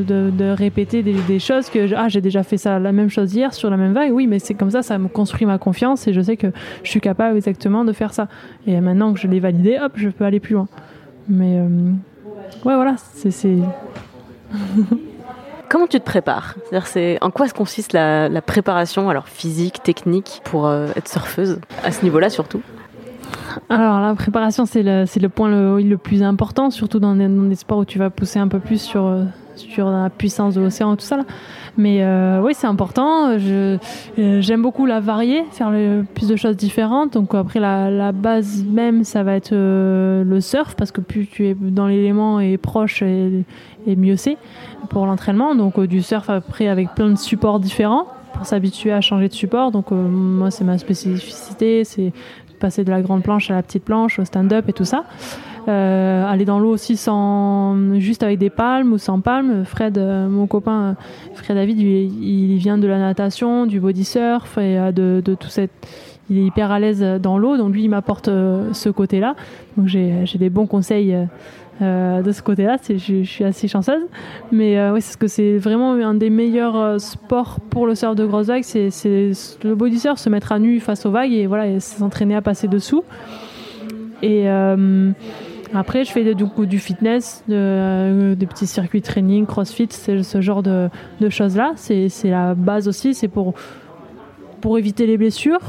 de, répéter des, des, choses que ah j'ai déjà fait ça la même chose hier sur la même vague. Oui mais c'est comme ça ça me construit ma confiance et je sais que je suis capable exactement de faire ça. Et maintenant que je l'ai validé hop je peux aller plus loin. Mais euh, ouais voilà c'est Comment tu te prépares? C'est en quoi consiste la, la, préparation alors physique technique pour euh, être surfeuse? À ce niveau-là surtout? Alors la préparation c'est le, le point le, le, plus important surtout dans des, dans des, sports où tu vas pousser un peu plus sur euh, sur la puissance de l'océan et tout ça. Là. Mais euh, oui, c'est important. Je, euh, j'aime beaucoup la varier, faire plus de choses différentes. Donc après, la, base même, ça va être euh, le surf, parce que plus tu es dans l'élément et proche, et, et mieux c'est pour l'entraînement. Donc du surf après avec plein de supports différents pour s'habituer à changer de support. Donc moi, c'est ma spécificité, c'est passer de la grande planche à la petite planche, au stand-up et tout ça. Euh, aller dans l'eau aussi sans juste avec des palmes ou sans palmes. Fred, euh, mon copain Fred David, il, il, vient de la natation, du body surf et euh, de, de tout cette il est hyper à l'aise dans l'eau, donc lui il m'apporte euh, ce côté-là. Donc j'ai des bons conseils euh, de ce côté-là, je, je, suis assez chanceuse. Mais euh, oui, c'est ce que c'est vraiment un des meilleurs sports pour le surf de grosse vague, c'est le body surf, se mettre à nu face aux vagues et voilà, s'entraîner à passer dessous. Et après, je fais du fitness, de, euh, des petits circuits training, crossfit, ce genre de, de choses-là. C'est la base aussi, c'est pour, pour éviter les blessures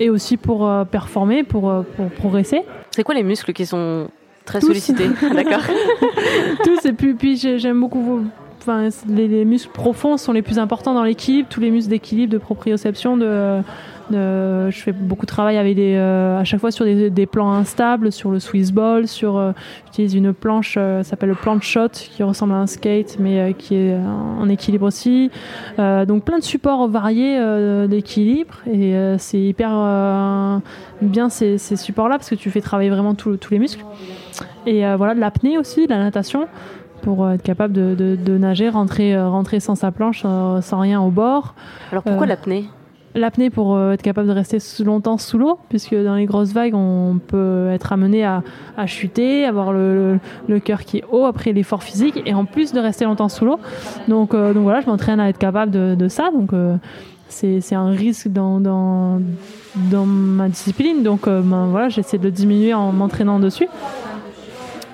et aussi pour euh, performer, pour, euh, pour progresser. C'est quoi les muscles qui sont très Tous. sollicités D'accord. Tous, et puis, puis j'aime beaucoup Enfin, les, les, muscles profonds sont les plus importants dans l'équilibre, tous les muscles d'équilibre, de proprioception, de, euh, je fais beaucoup de travail avec des, euh, à chaque fois sur des, des, plans instables, sur le Swiss ball, sur euh, j'utilise une planche, s'appelle le planche shot, qui ressemble à un skate, mais qui est en équilibre aussi. donc plein de supports variés d'équilibre et c'est hyper bien ces, ces supports-là parce que tu fais travailler vraiment tous les muscles. Et voilà de l'apnée aussi, de la natation pour être capable de, de- de nager, rentrer, rentrer sans sa planche, sans rien au bord. Alors pourquoi l'apnée? L'apnée pour euh, être capable de rester longtemps sous l'eau, puisque dans les grosses vagues, on peut être amené à, chuter, avoir le, cœur qui est haut après l'effort physique, et en plus de rester longtemps sous l'eau. Donc, euh, donc voilà, je m'entraîne à être capable de, ça. Donc euh, c'est un risque dans, dans, dans ma discipline. Donc euh, ben, voilà, j'essaie de diminuer en m'entraînant dessus.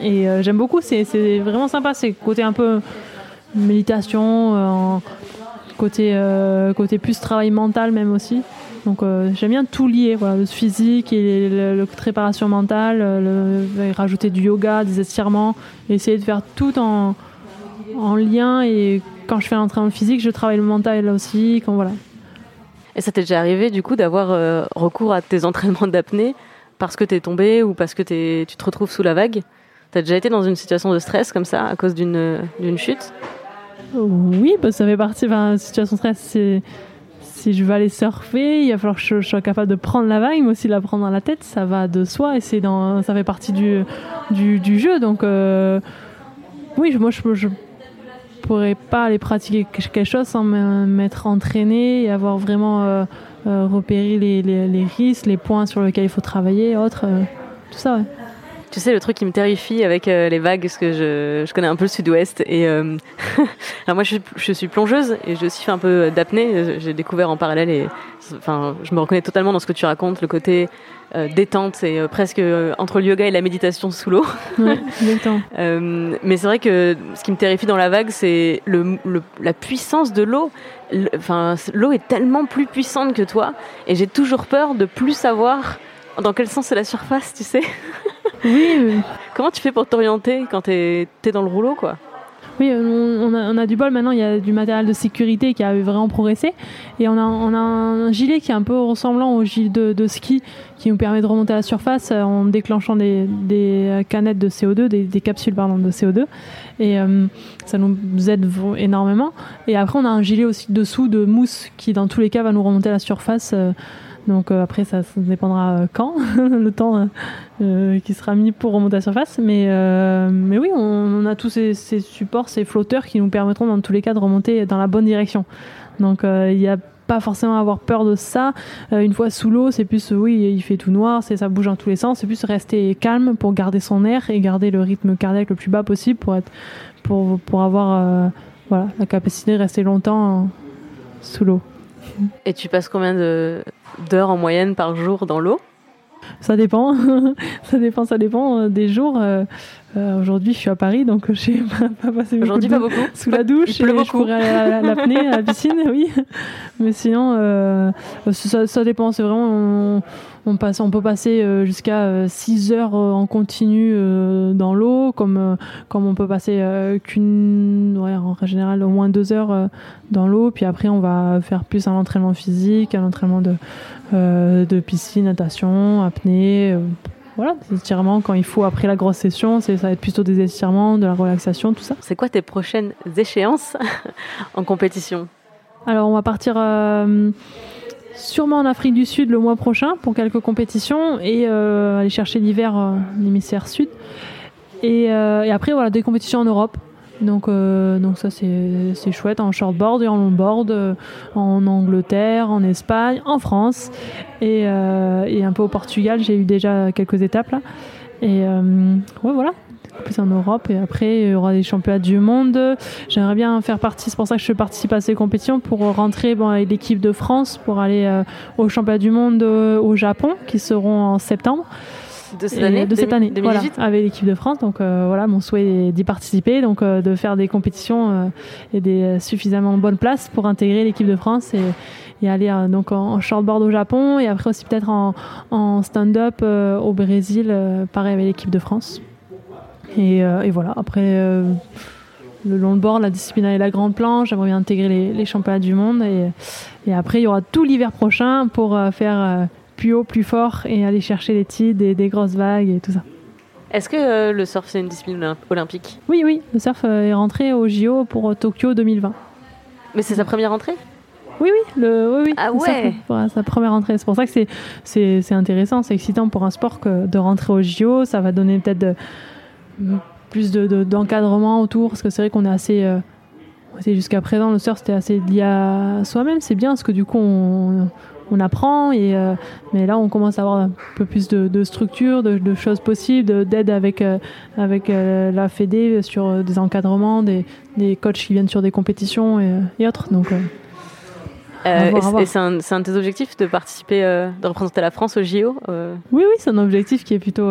Et j'aime beaucoup, c'est vraiment sympa, c'est côté un peu méditation, en- côté, euh, côté plus travail mental même aussi. Donc euh, j'aime bien tout lier, le physique et le préparation mentale, euh, rajouter du yoga, des étirements, essayer de faire tout en, en lien. Et quand je fais l'entraînement physique, je travaille le mental aussi. Quand, voilà. Et ça t'est déjà arrivé du coup d'avoir recours à tes entraînements d'apnée parce que t'es tombé ou parce que tu te retrouves sous la vague? T'as déjà été dans une situation de stress comme ça à cause d'une chute? Oui, bah, ça fait partie. Enfin, situation stress, si je veux aller surfer, il va falloir que je, sois capable de prendre la vague, mais aussi de la prendre dans la tête. Ça va de soi et c'est dans, ça fait partie du, du, jeu. Donc, euh, oui, moi, je, je pourrais pas aller pratiquer quelque chose sans m'être entraîné et avoir vraiment euh, euh, repéré les, les, risques, les points sur lesquels il faut travailler, autres. tout ça, ouais. Tu sais, le truc qui me terrifie avec euh, les vagues, parce que je, je connais un peu le sud-ouest. Et euh, alors moi, je, suis- je suis plongeuse et aussi fait un peu d'apnée. J'ai découvert en parallèle et enfin, je me reconnais totalement dans ce que tu racontes, le côté euh, détente et presque entre le yoga et la méditation sous l'eau. ouais mais c'est vrai que ce qui me terrifie dans la vague, c'est le, le- la puissance de l'eau. Le- Enfin, l'eau est tellement plus puissante que toi, et j'ai toujours peur de plus savoir dans quel sens c'est la surface, tu sais. Oui, euh, Comment tu fais pour t'orienter quand t'es es dans le rouleau, quoi? Oui, euh, on, a, du bol maintenant, il y a du matériel de sécurité qui a vraiment progressé. Et on a, un gilet qui est un peu ressemblant au gilet de, ski qui nous permet de remonter à la surface euh, en déclenchant des, des canettes de CO2, des, capsules pardon, de CO2. Et euh, ça nous aide énormément. Et après, on a un gilet aussi dessous de mousse qui, dans tous les cas, va nous remonter à la surface. euh, donc euh, après, ça, dépendra euh, quand, le temps euh, qui sera mis pour remonter à la surface. Mais, mais oui, on, a tous ces, supports, ces flotteurs qui nous permettront dans tous les cas de remonter dans la bonne direction. Donc il n'y a pas forcément à avoir peur de ça. Une fois sous l'eau, c'est plus, oui, il fait tout noir, ça bouge dans tous les sens. C'est plus rester calme pour garder son air et garder le rythme cardiaque le plus bas possible pour, pour, pour avoir la capacité de rester longtemps sous l'eau. Et tu passes combien de- d'heures en moyenne par jour dans l'eau Ça dépend, ça dépend, ça dépend euh, des jours. Euh, euh, Aujourd'hui, je suis à Paris, donc je sais pas, pas passer beaucoup Aujourd'hui, pas beaucoup. sous la douche. Il pleut et beaucoup. Je pourrais aller à la- l'apnée, à la piscine, oui. Mais sinon, euh, ça, ça dépend. C'est vraiment, on, on passe, on peut passer euh, jusqu'à 6 heures euh, en continu euh, dans l'eau, comme, euh, comme on peut passer euh, qu'une, ouais, en général, au moins 2 heures euh, dans l'eau. Puis après, on va faire plus un entraînement physique, un entraînement de, euh, de piscine, natation, apnée. euh, voilà, des étirements quand il faut après la grosse session, c'est ça va être plutôt des étirements, de la relaxation, tout ça. C'est quoi tes prochaines échéances en compétition? Alors on va partir euh, sûrement en Afrique du Sud le mois prochain pour quelques compétitions et euh, aller chercher l'hiver euh, l'hémisphère sud. Et, euh, et après voilà des compétitions en Europe. Donc, euh, donc ça c'est chouette en shortboard et en longboard, en Angleterre, en Espagne, en France et, et un peu au Portugal. J'ai eu déjà quelques étapes là. Et ouais voilà, plus en Europe et après il y aura des championnats du monde. J'aimerais bien faire partie, c'est pour ça que je participe à ces compétitions pour rentrer bon, avec l'équipe de France pour aller euh, aux championnats du monde euh, au Japon qui seront en septembre. De cette Et année de cette année, 2018 voilà, avec l'équipe de France. Donc euh, voilà, mon souhait est d'y participer, donc de faire des compétitions et des suffisamment bonnes places pour intégrer l'équipe de France et, et aller donc en, en shortboard au Japon et après aussi peut-être en, en stand-up euh, au Brésil, euh, pareil avec l'équipe de France. Et, euh, et voilà, après euh, le longboard, la discipline et la grande planche, j'aimerais bien intégrer les, les championnats du monde et, et après il y aura tout l'hiver prochain pour euh, faire plus haut, plus fort et aller chercher les titres, des, des grosses vagues et tout ça. Est-ce que euh, le surf c'est une discipline olymp- olympique? Oui, oui, le surf est rentré au JO pour Tokyo 2020. Mais c'est sa première entrée? Oui, oui, le, oui, oui, Ah ouais. sa première entrée. C'est pour ça que c'est, intéressant, c'est excitant pour un sport que de rentrer au JO. Ça va donner peut-être de- plus de, d'encadrement autour, parce que c'est vrai qu'on est assez. Euh, jusqu'à présent, le surf c'était assez lié à soi-même. C'est bien parce que du coup on, on apprend. Et, euh, mais là, on commence à avoir un peu plus de, structure, de, choses possibles, d'aide avec, euh, avec euh, la Fédé sur des encadrements, des, des, coachs qui viennent sur des compétitions et, autres. Donc, et c'est un, un, de tes objectifs de participer, de représenter la France au JO Oui, oui, c'est un objectif qui est plutôt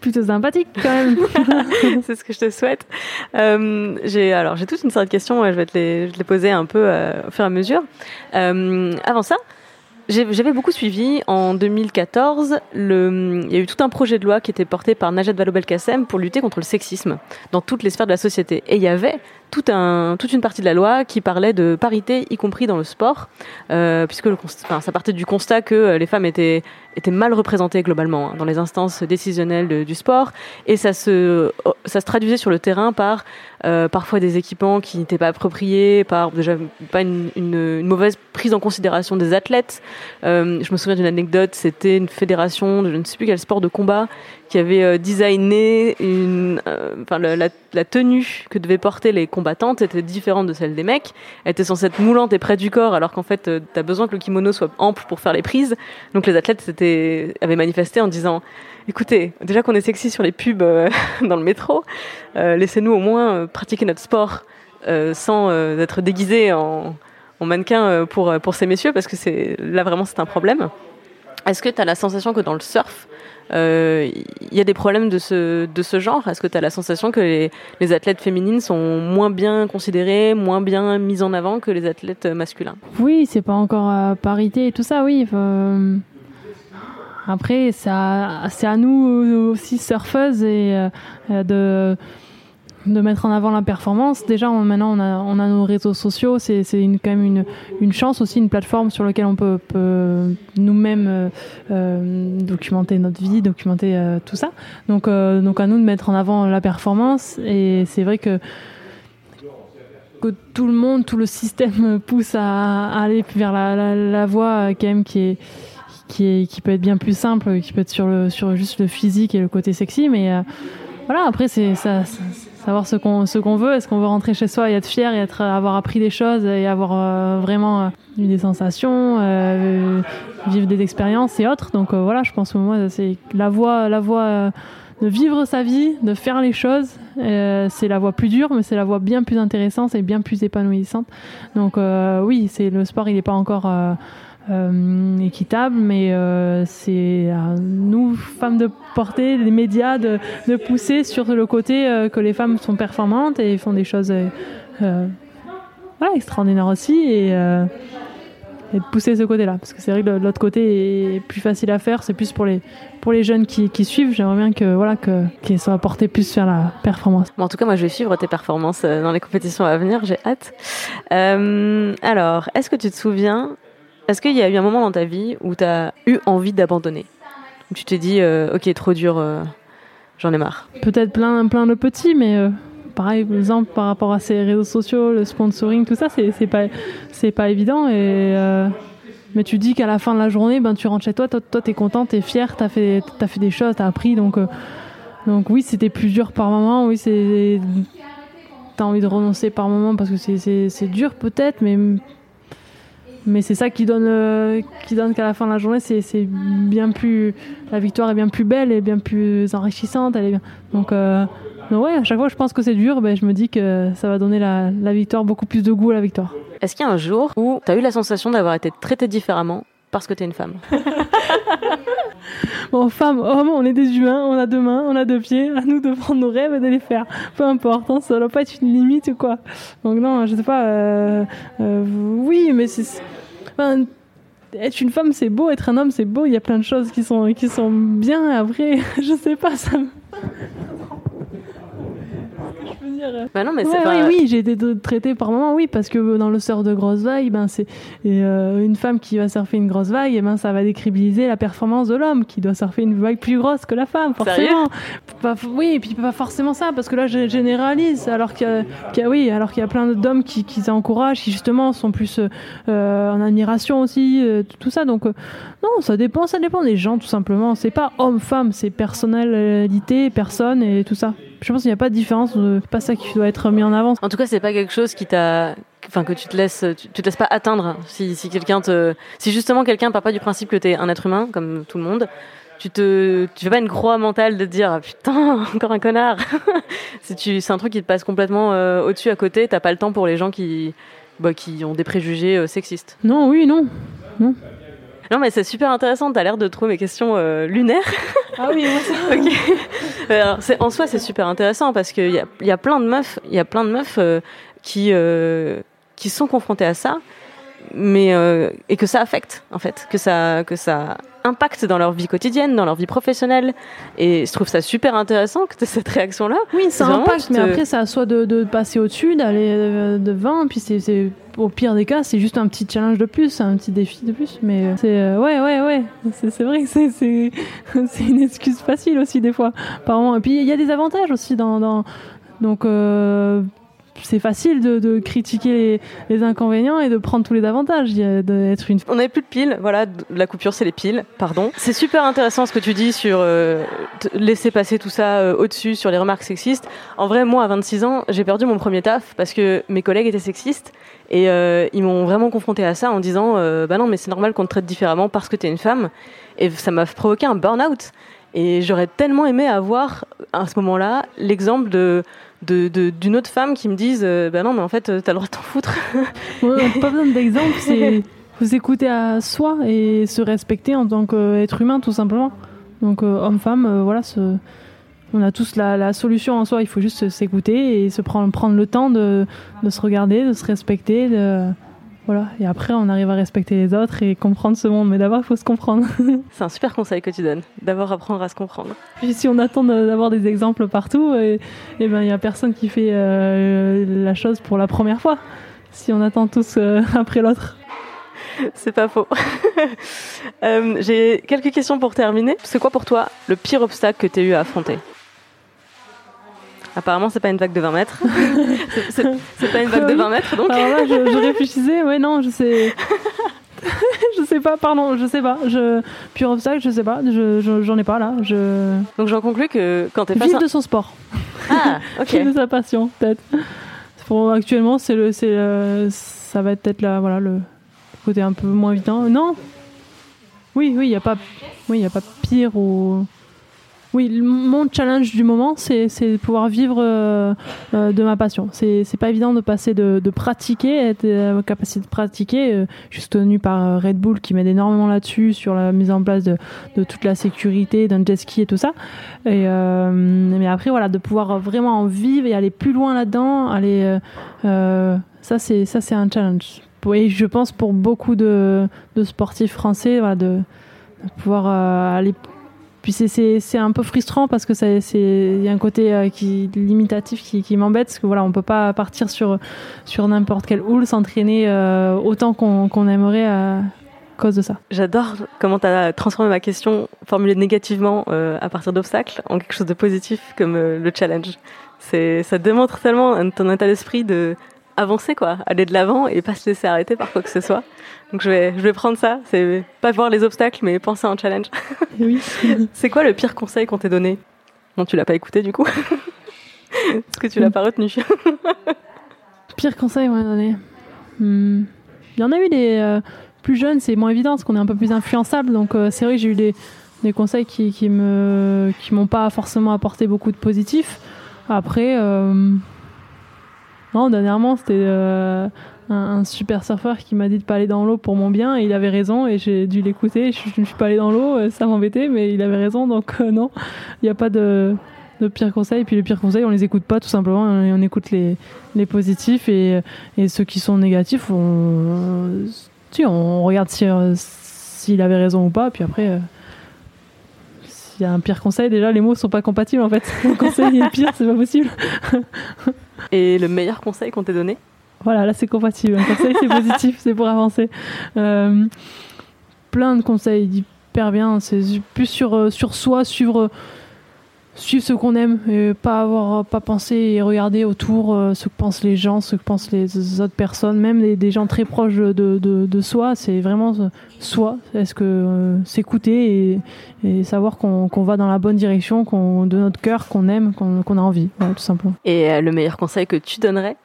plutôt sympathique quand même. c'est ce que je te souhaite. Euh, j'ai alors j'ai toute une série de questions. Je vais te les, je les poser un peu euh, au fur et à mesure. Euh, avant ça, j'avais beaucoup suivi en 2014. Le, il y a eu tout un projet de loi qui était porté par Najat Vallaud-Belkacem pour lutter contre le sexisme dans toutes les sphères de la société. Et il y avait toute une partie de la loi qui parlait de parité, y compris dans le sport, euh, puisque ça partait du constat que euh, les femmes étaient, mal représentées globalement hein, dans les instances décisionnelles du sport, et ça se, ça se traduisait sur le terrain par euh, parfois des équipements qui n'étaient pas appropriés, par déjà pas une, mauvaise prise en considération des athlètes. Je me souviens d'une anecdote, c'était une fédération de je ne sais plus quel sport de combat qui avait euh, designé une, euh, enfin la, tenue que devaient porter les combattantes était différente de celle des mecs. Elle était censée être moulante et près du corps, alors qu'en fait, euh, tu as besoin que le kimono soit ample pour faire les prises. Donc les athlètes étaient, avaient manifesté en disant écoutez, déjà qu'on est sexy sur les pubs dans le métro, laissez-nous au moins pratiquer notre sport sans être déguisés en, en mannequin pour, pour ces messieurs, parce que là vraiment c'est un problème. Est-ce que tu as la sensation que dans le surf, il euh, y a des problèmes de ce, de ce genre? Est-ce que tu as la sensation que les, athlètes féminines sont moins bien considérées, moins bien mises en avant que les athlètes masculins? Oui, c'est pas encore à parité et tout ça, oui. Après, c'est à nous aussi surfeuses et euh, de de mettre en avant la performance. Déjà, maintenant, on a, on a nos réseaux sociaux. C'est quand même une, une, chance aussi, une plateforme sur laquelle on peut, peut nous-mêmes euh, euh documenter notre vie, documenter euh, tout ça. Donc, donc, à nous de mettre en avant la performance. Et c'est vrai que que tout le monde, tout le système pousse à, aller vers la, la, la voie quand même qui est qui, est, qui peut être bien plus simple, qui peut être sur, le, sur juste le physique et le côté sexy, mais voilà, après, c'est ça, savoir ce qu'on ce qu'on veut. Est-ce qu'on veut rentrer chez soi et être fier et être avoir appris des choses et avoir euh, vraiment euh, eu des sensations, euh, vivre des expériences et autres. Donc voilà, je pense que moi c'est la voie la voie de vivre sa vie, de faire les choses. c'est la voie plus dure, mais c'est la voie bien plus intéressante et bien plus épanouissante. Donc oui, c'est le sport, il n'est pas encore équitable, mais euh, c'est à nous, femmes, de porter, les médias, de, de pousser sur le côté euh, que les femmes sont performantes et font des choses extraordinaires aussi. Et, et de pousser ce côté-là. Parce que c'est vrai que l'autre côté est plus facile à faire, c'est plus pour les, pour les jeunes qui, qui suivent. J'aimerais bien que voilà que qu'ils soient portés plus vers la performance. En tout cas, moi, je vais suivre tes performances dans les compétitions à venir. J'ai hâte. Euh, alors, est-ce que tu te souviens est-ce qu'il y a eu un moment dans ta vie où tu as eu envie d'abandonner tu t'es dit, euh, ok, trop dur, euh, j'en ai marre Peut-être plein, plein de petits, mais euh, pareil, par exemple, par rapport à ces réseaux sociaux, le sponsoring, tout ça, c'est pas, pas évident. Et, mais tu dis qu'à la fin de la journée, ben, tu rentres chez toi, toi, toi tu es content, tu es fier, tu as fait, as fait des choses, tu as appris. Donc, donc oui, c'était plus dur par moment. Oui, c'est. T'as envie de renoncer par moment parce que c'est dur peut-être, mais mais c'est ça qui donne, euh, qui donne qu'à la fin de la journée, c'est bien plus. La victoire est bien plus belle et bien plus enrichissante. Elle est bien. Donc, euh, donc, ouais, à chaque fois que je pense que c'est dur, ben, je me dis que ça va donner la, la victoire, beaucoup plus de goût à la victoire. Est-ce qu'il y a un jour où tu as eu la sensation d'avoir été traitée différemment parce que tu es une femme? Bon, femme, homme, on est des humains, on a deux mains, on a deux pieds, à nous de prendre nos rêves et de les faire. Peu importe, hein, ça doit pas être une limite ou quoi. Donc non, je sais pas. Euh, euh, oui, mais c'est. Enfin, être une femme, c'est beau. Être un homme, c'est beau. Il y a plein de choses qui sont qui sont bien. Après, je sais pas, ça. Bah non, mais Oui, oui j'ai été traitée par moment, oui, parce que dans le surf de grosse vague, ben, c'est euh, une femme qui va surfer une grosse vague, et ben, ça va décribiliser la performance de l'homme qui doit surfer une vague plus grosse que la femme, forcément. oui, et puis pas forcément ça, parce que là, je généralise, alors qu'il y, a, oui, alors qu'il y a plein d'hommes qui, qui encouragent, qui justement sont plus euh, en admiration aussi, euh, tout ça. Donc, non, ça dépend, ça dépend des gens, tout simplement. C'est pas homme-femme, c'est personnalité, personne et tout ça. Je pense qu'il n'y a pas de différence, c'est pas ça qui doit être mis en avant. En tout cas, c'est pas quelque chose qui t'a, enfin que tu te laisses, tu, te laisses pas atteindre. Si, si quelqu'un te, si justement quelqu'un part pas du principe que t'es un être humain comme tout le monde, tu te, tu fais pas une croix mentale de te dire ah, putain encore un connard. c'est un truc qui te passe complètement euh, au-dessus à côté. T'as pas le temps pour les gens qui, bah, qui ont des préjugés euh, sexistes. Non, oui, non, non. Non, mais c'est super intéressant. T'as l'air de trouver mes questions euh, lunaires. Ah oui, moi ça. ok. en soi, c'est super intéressant parce qu'il y a, y a plein de meufs, il y a plein de meufs qui qui sont confrontées à ça, mais et que ça affecte en fait, que ça que ça impact dans leur vie quotidienne, dans leur vie professionnelle. Et je trouve ça super intéressant que tu cette réaction-là. Oui, ça impacte, mais après, ça soit de, de passer au-dessus, d'aller euh, devant, puis c'est au pire des cas, c'est juste un petit challenge de plus, un petit défi de plus. Mais euh, c'est euh, ouais, ouais, ouais. C'est vrai que c'est une excuse facile aussi des fois. Par Et puis il y a des avantages aussi dans, dans donc c'est facile de, critiquer les, inconvénients et de prendre tous les avantages d'être une. On n'avait plus de piles, voilà, la coupure c'est les piles, pardon. C'est super intéressant ce que tu dis sur euh, laisser passer tout ça euh, au-dessus, sur les remarques sexistes. En vrai, moi à 26 ans, j'ai perdu mon premier taf parce que mes collègues étaient sexistes et euh, ils m'ont vraiment confronté à ça en disant bah non mais c'est normal qu'on te traite différemment parce que tu es une femme et ça m'a provoqué un burn-out. Et j'aurais tellement aimé avoir à ce moment-là l'exemple de d'une autre femme qui me dise euh, bah non mais en fait euh, t'as le droit de t'en foutre. Pas besoin d'exemple c'est vous écouter à soi et se respecter en tant qu'être humain tout simplement. Donc euh, homme-femme voilà ce, on a tous la, la, solution en soi. Il faut juste s'écouter et se prendre, prendre le temps de, de se regarder de se respecter de voilà. Et après, on arrive à respecter les autres et comprendre ce monde. Mais d'abord, il faut se comprendre. C'est un super conseil que tu donnes, d'abord apprendre à se comprendre. Puis si on attend d'avoir des exemples partout, et, et ben il y a personne qui fait euh, la chose pour la première fois. Si on attend tous euh, après l'autre. C'est pas faux. Euh, j'ai quelques questions pour terminer. C'est quoi pour toi le pire obstacle que tu as eu à affronter? Apparemment, c'est pas une vague de 20 mètres. c'est pas une vague de 20 mètres, donc. Alors là, je, réfléchissais, ouais, non, je sais. je sais pas, pardon, je sais pas. Je... Pur obstacle, je sais pas. Je, j'en ai pas là. Je... Donc j'en conclus que quand t'es face. Vive de son sport. Ah, ok. de sa passion, peut-être. Pour, actuellement, c'est le, c'est ça va être peut-être là, voilà, le côté un peu moins évident. Non. Oui, oui, il y a pas, oui, il a pas pire ou. Oui, mon challenge du moment, c'est de pouvoir vivre euh, euh, de ma passion. C'est pas évident de passer de, pratiquer, être la capacité de pratiquer. Euh, je suis soutenue par Red Bull qui m'aide énormément là-dessus, sur la mise en place de, toute la sécurité, d'un jet ski et tout ça. Et, mais après, voilà, de pouvoir vraiment en vivre et aller plus loin là-dedans, aller, ça c'est un challenge. Et je pense pour beaucoup de, sportifs français, de, pouvoir aller puis c'est un peu frustrant parce que il y a un côté euh, qui limitatif qui, m'embête parce que voilà on peut pas partir sur sur n'importe quel houle s'entraîner euh, autant qu'on aimerait à cause de ça. J'adore comment tu as transformé ma question formulée négativement euh, à partir d'obstacles en quelque chose de positif comme le challenge. C'est ça démontre tellement ton état d'esprit de avancer quoi, aller de l'avant et pas se laisser arrêter par quoi que ce soit. Donc je vais, je vais prendre ça. C'est pas voir les obstacles, mais penser à un challenge. Oui. c'est quoi le pire conseil qu'on t'ait donné? Non, tu l'as pas écouté du coup. Est-ce que tu l'as pas retenu? Pire conseil qu'on m'a donné. Hmm. Il y en a eu des euh, plus jeunes, c'est moins évident parce qu'on est un peu plus influençable. Donc euh, c'est vrai que j'ai eu des, des conseils qui, qui me qui m'ont pas forcément apporté beaucoup de positif. Après. Euh, non, dernièrement, c'était un, super surfeur qui m'a dit de pas aller dans l'eau pour mon bien et il avait raison et j'ai dû l'écouter. Je ne suis pas allée dans l'eau, euh, ça m'embêtait, mais il avait raison donc euh, non, il n'y a pas de, de pires conseils. Et puis les pires conseils, on les écoute pas tout simplement, on, on écoute les, positifs et, ceux qui sont négatifs, on, regarde s'il si, avait raison ou pas, puis après. S'il y a un pire conseil, déjà les mots sont pas compatibles en fait. Un conseil est pire, c'est pas possible. Et le meilleur conseil qu'on t'ait donné? Voilà, là c'est compatible. Un conseil c'est positif, c'est pour avancer. Euh, plein de conseils hyper bien. C'est plus sur, euh, sur soi, suivre, suivre ce qu'on aime et pas avoir pas penser et regarder autour euh, ce que pensent les gens ce que pensent les autres personnes même des gens très proches de, de, de soi c'est vraiment soi est-ce que euh, s'écouter et, et, savoir qu'on va dans la bonne direction qu'on de notre cœur qu'on aime qu'on a envie. Tout simplement. Et euh, le meilleur conseil que tu donnerais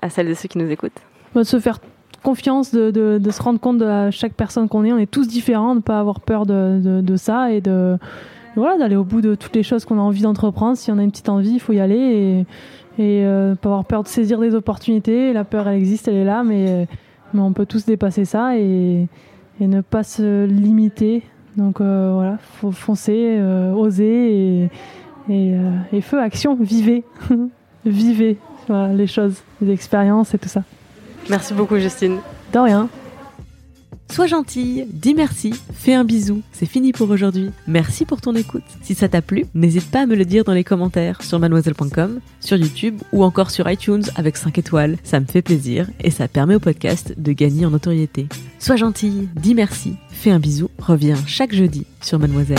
à celles et ceux qui nous écoutent? Bah, de se faire confiance de, de, de, se rendre compte de chaque personne qu'on est. On est tous différents de pas avoir peur de, de ça et de voilà, d'aller au bout de toutes les choses qu'on a envie d'entreprendre. Si on a une petite envie, il faut y aller et, et euh, pas avoir peur de saisir des opportunités. La peur, elle existe, elle est là, mais, mais on peut tous dépasser ça et, et ne pas se limiter. Donc euh, voilà, faut foncer, euh, oser et, et, et, feu, action, vivez. vivez voilà, les choses, les expériences et tout ça. Merci beaucoup, Justine. De rien. Sois gentille, dis merci, fais un bisou, c'est fini pour aujourd'hui. Merci pour ton écoute. Si ça t'a plu, n'hésite pas à me le dire dans les commentaires sur mademoiselle.com, sur YouTube ou encore sur iTunes avec 5 étoiles. Ça me fait plaisir et ça permet au podcast de gagner en notoriété. Sois gentille, dis merci, fais un bisou, reviens chaque jeudi sur Mademoiselle.